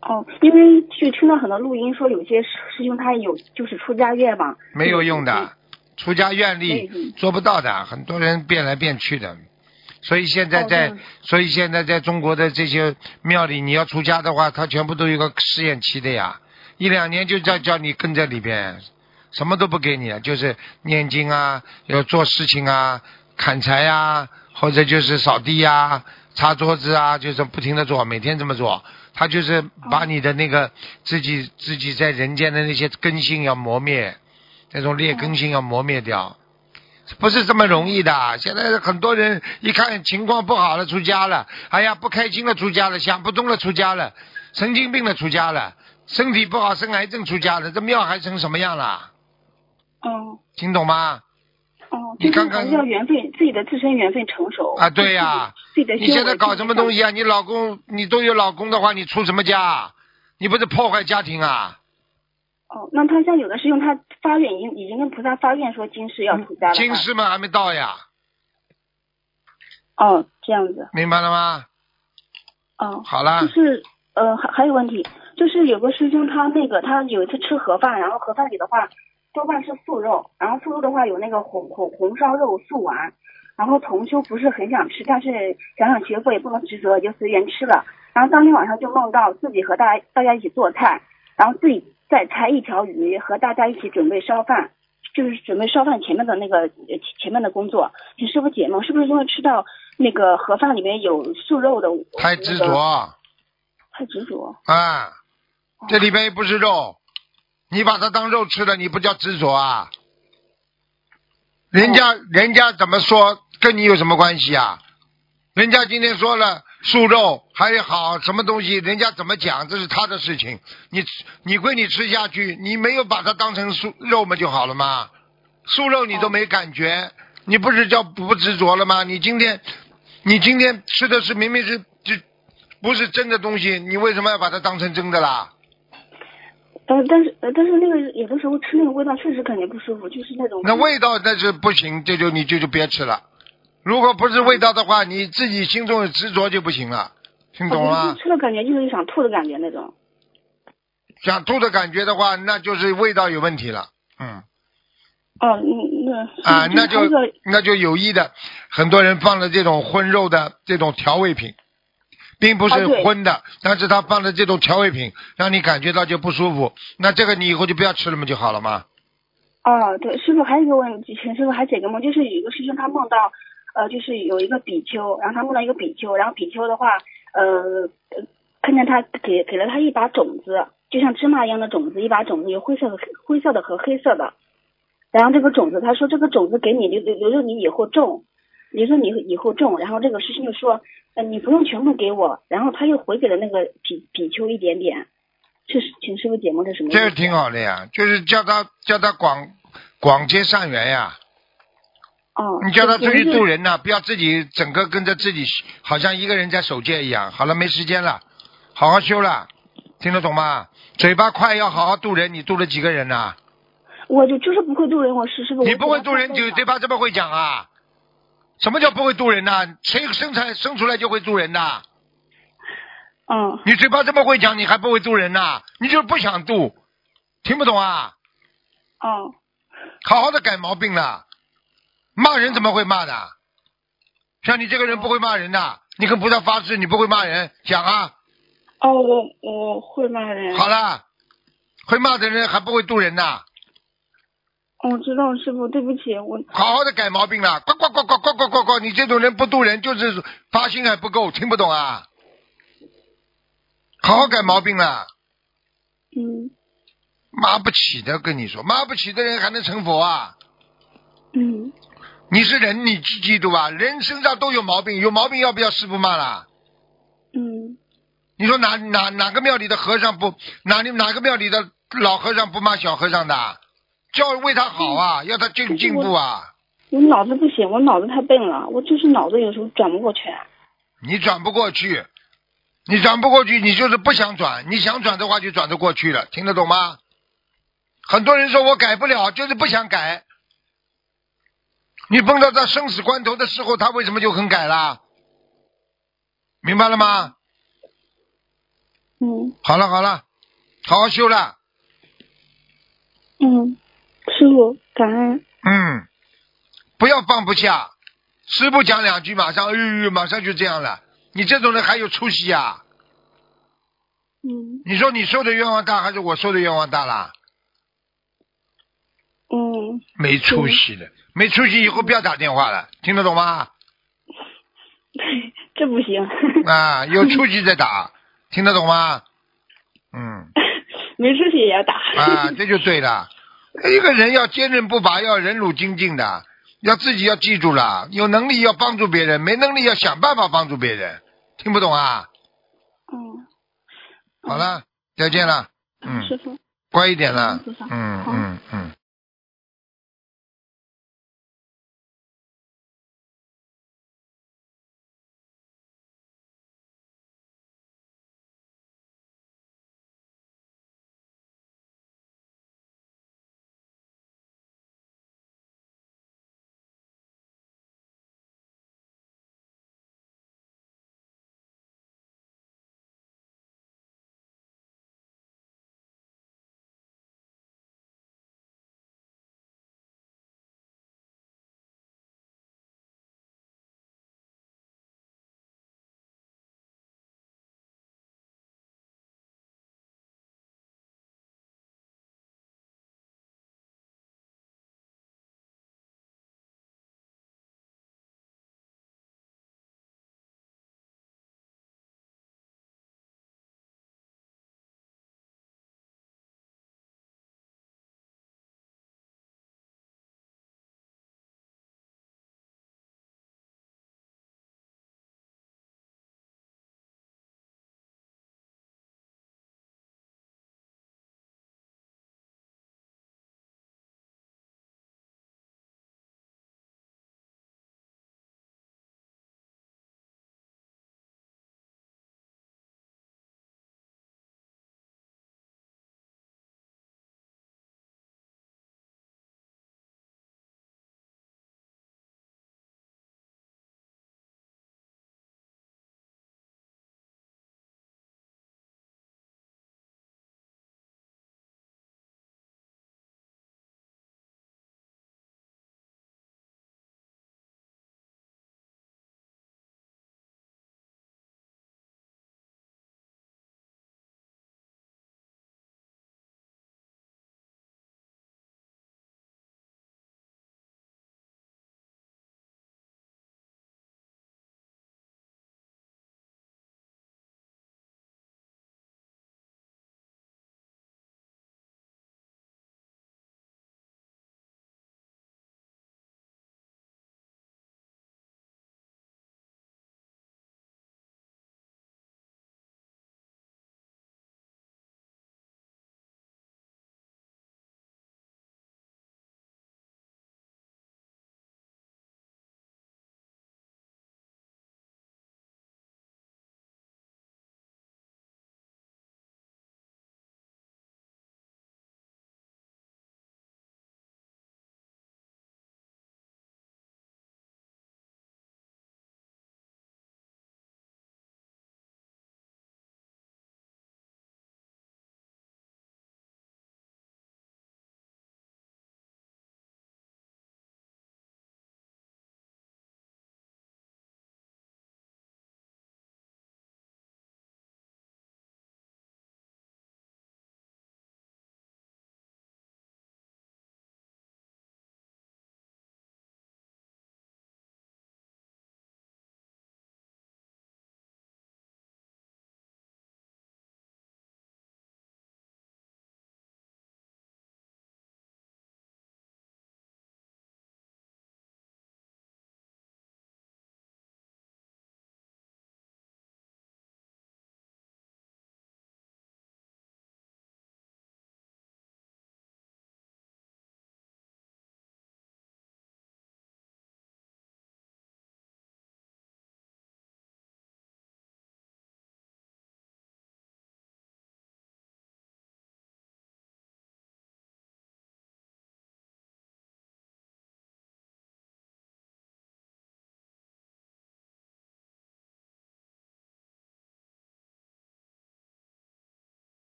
哦，因为就听到很多录音说有些师师兄他有就是出家愿嘛，没有用的，出家愿力做不到的，很多人变来变去的。所以现在在，所以现在在中国的这些庙里，你要出家的话，他全部都有个试验期的呀，一两年就叫叫你跟在里边，什么都不给你，就是念经啊，要做事情啊，砍柴呀、或者就是扫地呀、擦桌子啊，就是不停的做，每天这么做。他就是把你的那个自己自己在人间的那些根性要磨灭，那种劣根性要磨灭掉。不是这么容易的。现在很多人一看情况不好了，出家了，哎呀，不开心了，出家了，想不通了，出家了，神经病了，出家了，身体不好，生癌症出家了，这庙还成什么样了？哦，听懂吗？哦，就是你看看还是要缘分，自己的自身缘分成熟啊，对呀、自己的你现在搞什么东西啊？你老公，你都有老公的话，你出什么家？你不是破坏家庭啊？哦，那他像有的是用，他发愿已经已经跟菩萨发愿说今世要出家了。今世嘛还没到呀，哦，这样子。明白了吗？哦，好了就是呃还还有问题，就是有个师兄他那个他有一次吃盒饭，然后盒饭里的话多半是素肉，然后素肉的话有那个红红红烧肉素丸，然后同修不是很想吃，但是想想学佛也不能执着，就随缘吃了。然后当天晚上就梦到自己和大家大家一起做菜，然后自己再拆一条鱼，和大家一起准备烧饭。就是准备烧饭前面的那个呃前前面的工作，请师傅解梦，是不是因为吃到那个盒饭里面有素肉的？太执着那个太执着。啊！这里边又不是肉，你把它当肉吃了，你不叫执着啊？人家人家怎么说，跟你有什么关系啊？人家今天说了素肉还好什么东西，人家怎么讲这是他的事情。你你归你吃下去，你没有把它当成素肉嘛就好了嘛。素肉你都没感觉，你不是叫不执着了吗？你今天你今天吃的是明明是就不是真的东西，你为什么要把它当成真的啦？呃，但是呃，但是那个有的时候吃那个味道确实感觉不舒服，就是那种。那味道那是不行，这就你就就别吃了。如果不是味道的话，你自己心中有执着就不行了，听懂了？吃了感觉就是想吐的感觉那种。想吐的感觉的话，那就是味道有问题了。嗯哦，那，那啊，那就那就有意的，很多人放了这种荤肉的这种调味品，并不是荤的，但是他放的这种调味品，让你感觉到就不舒服。那这个你以后就不要吃了嘛，就好了嘛。哦，对，师傅还有一个问题，请师傅还解个梦，就是有一个师兄他梦到，呃，就是有一个比丘，然后他梦到一个比丘，然后比丘的话，呃，看见他给给了他一把种子，就像芝麻一样的种子，一把种子有灰色的灰色的和黑色的，然后这个种子他说这个种子给你留留留着你以后种，留着你以后种，然后这个师兄就说，呃，你不用全部给我，然后他又回给了那个比比丘一点点，这是请师傅解梦这什么意思？这个挺好的呀，就是叫他叫他广广结善缘呀。哦，你叫他出去就是渡人呐、不要自己整个跟着自己，好像一个人在守戒一样。好了，没时间了，好好修了，听得懂吗？嘴巴快，要好好渡人。你渡了几个人呐、我就就是不会渡人，我是师傅。你不会渡人，就就嘴巴这么会讲啊？什么叫不会渡人呐、谁生产生出来就会渡人的？嗯。你嘴巴这么会讲，你还不会渡人呐、你就是不想渡，听不懂啊？哦。好好的改毛病了，骂人怎么会骂的？像你这个人不会骂人的，你跟菩萨发誓你不会骂人，讲啊。哦，我我会骂人。好。了，会骂的人还不会渡人呐，我知道师傅，对不起，我好好的改毛病了。呱呱呱呱呱呱呱呱！你这种人不渡人，就是发心还不够，听不懂啊？好好改毛病了，嗯骂不起的，跟你说，骂不起的人还能成佛啊？嗯你是人，你记记住吧，人身上都有毛病，有毛病要不要师傅骂啦？嗯你说哪哪哪个庙里的和尚不哪里哪个庙里的老和尚不骂小和尚的？叫为他好啊，要他进进步啊。我脑子不行，我脑子太笨了，我就是脑子有时候转不过去。你转不过去，你转不过去，你就是不想转。你想转的话，就转得过去了，听得懂吗？很多人说我改不了，就是不想改。你碰到他生死关头的时候，他为什么就肯改啦？明白了吗？嗯好了好了，好好修了。嗯，师傅感恩。嗯，不要放不下。师傅讲两句，马上哎呦呦，马上就这样了。你这种人还有出息啊？嗯你说你受的冤枉大，还是我受的冤枉大啦？嗯，没出息的，没出息以后不要打电话了，听得懂吗？这不行。啊，有出息再打，听得懂吗？嗯，没出息也要打。啊，这就对了。一个人要坚韧不拔，要忍辱精进的。要自己要记住了，有能力要帮助别人，没能力要想办法帮助别人。听不懂啊？嗯，好了，再见了。嗯，师傅，乖一点了。嗯嗯嗯。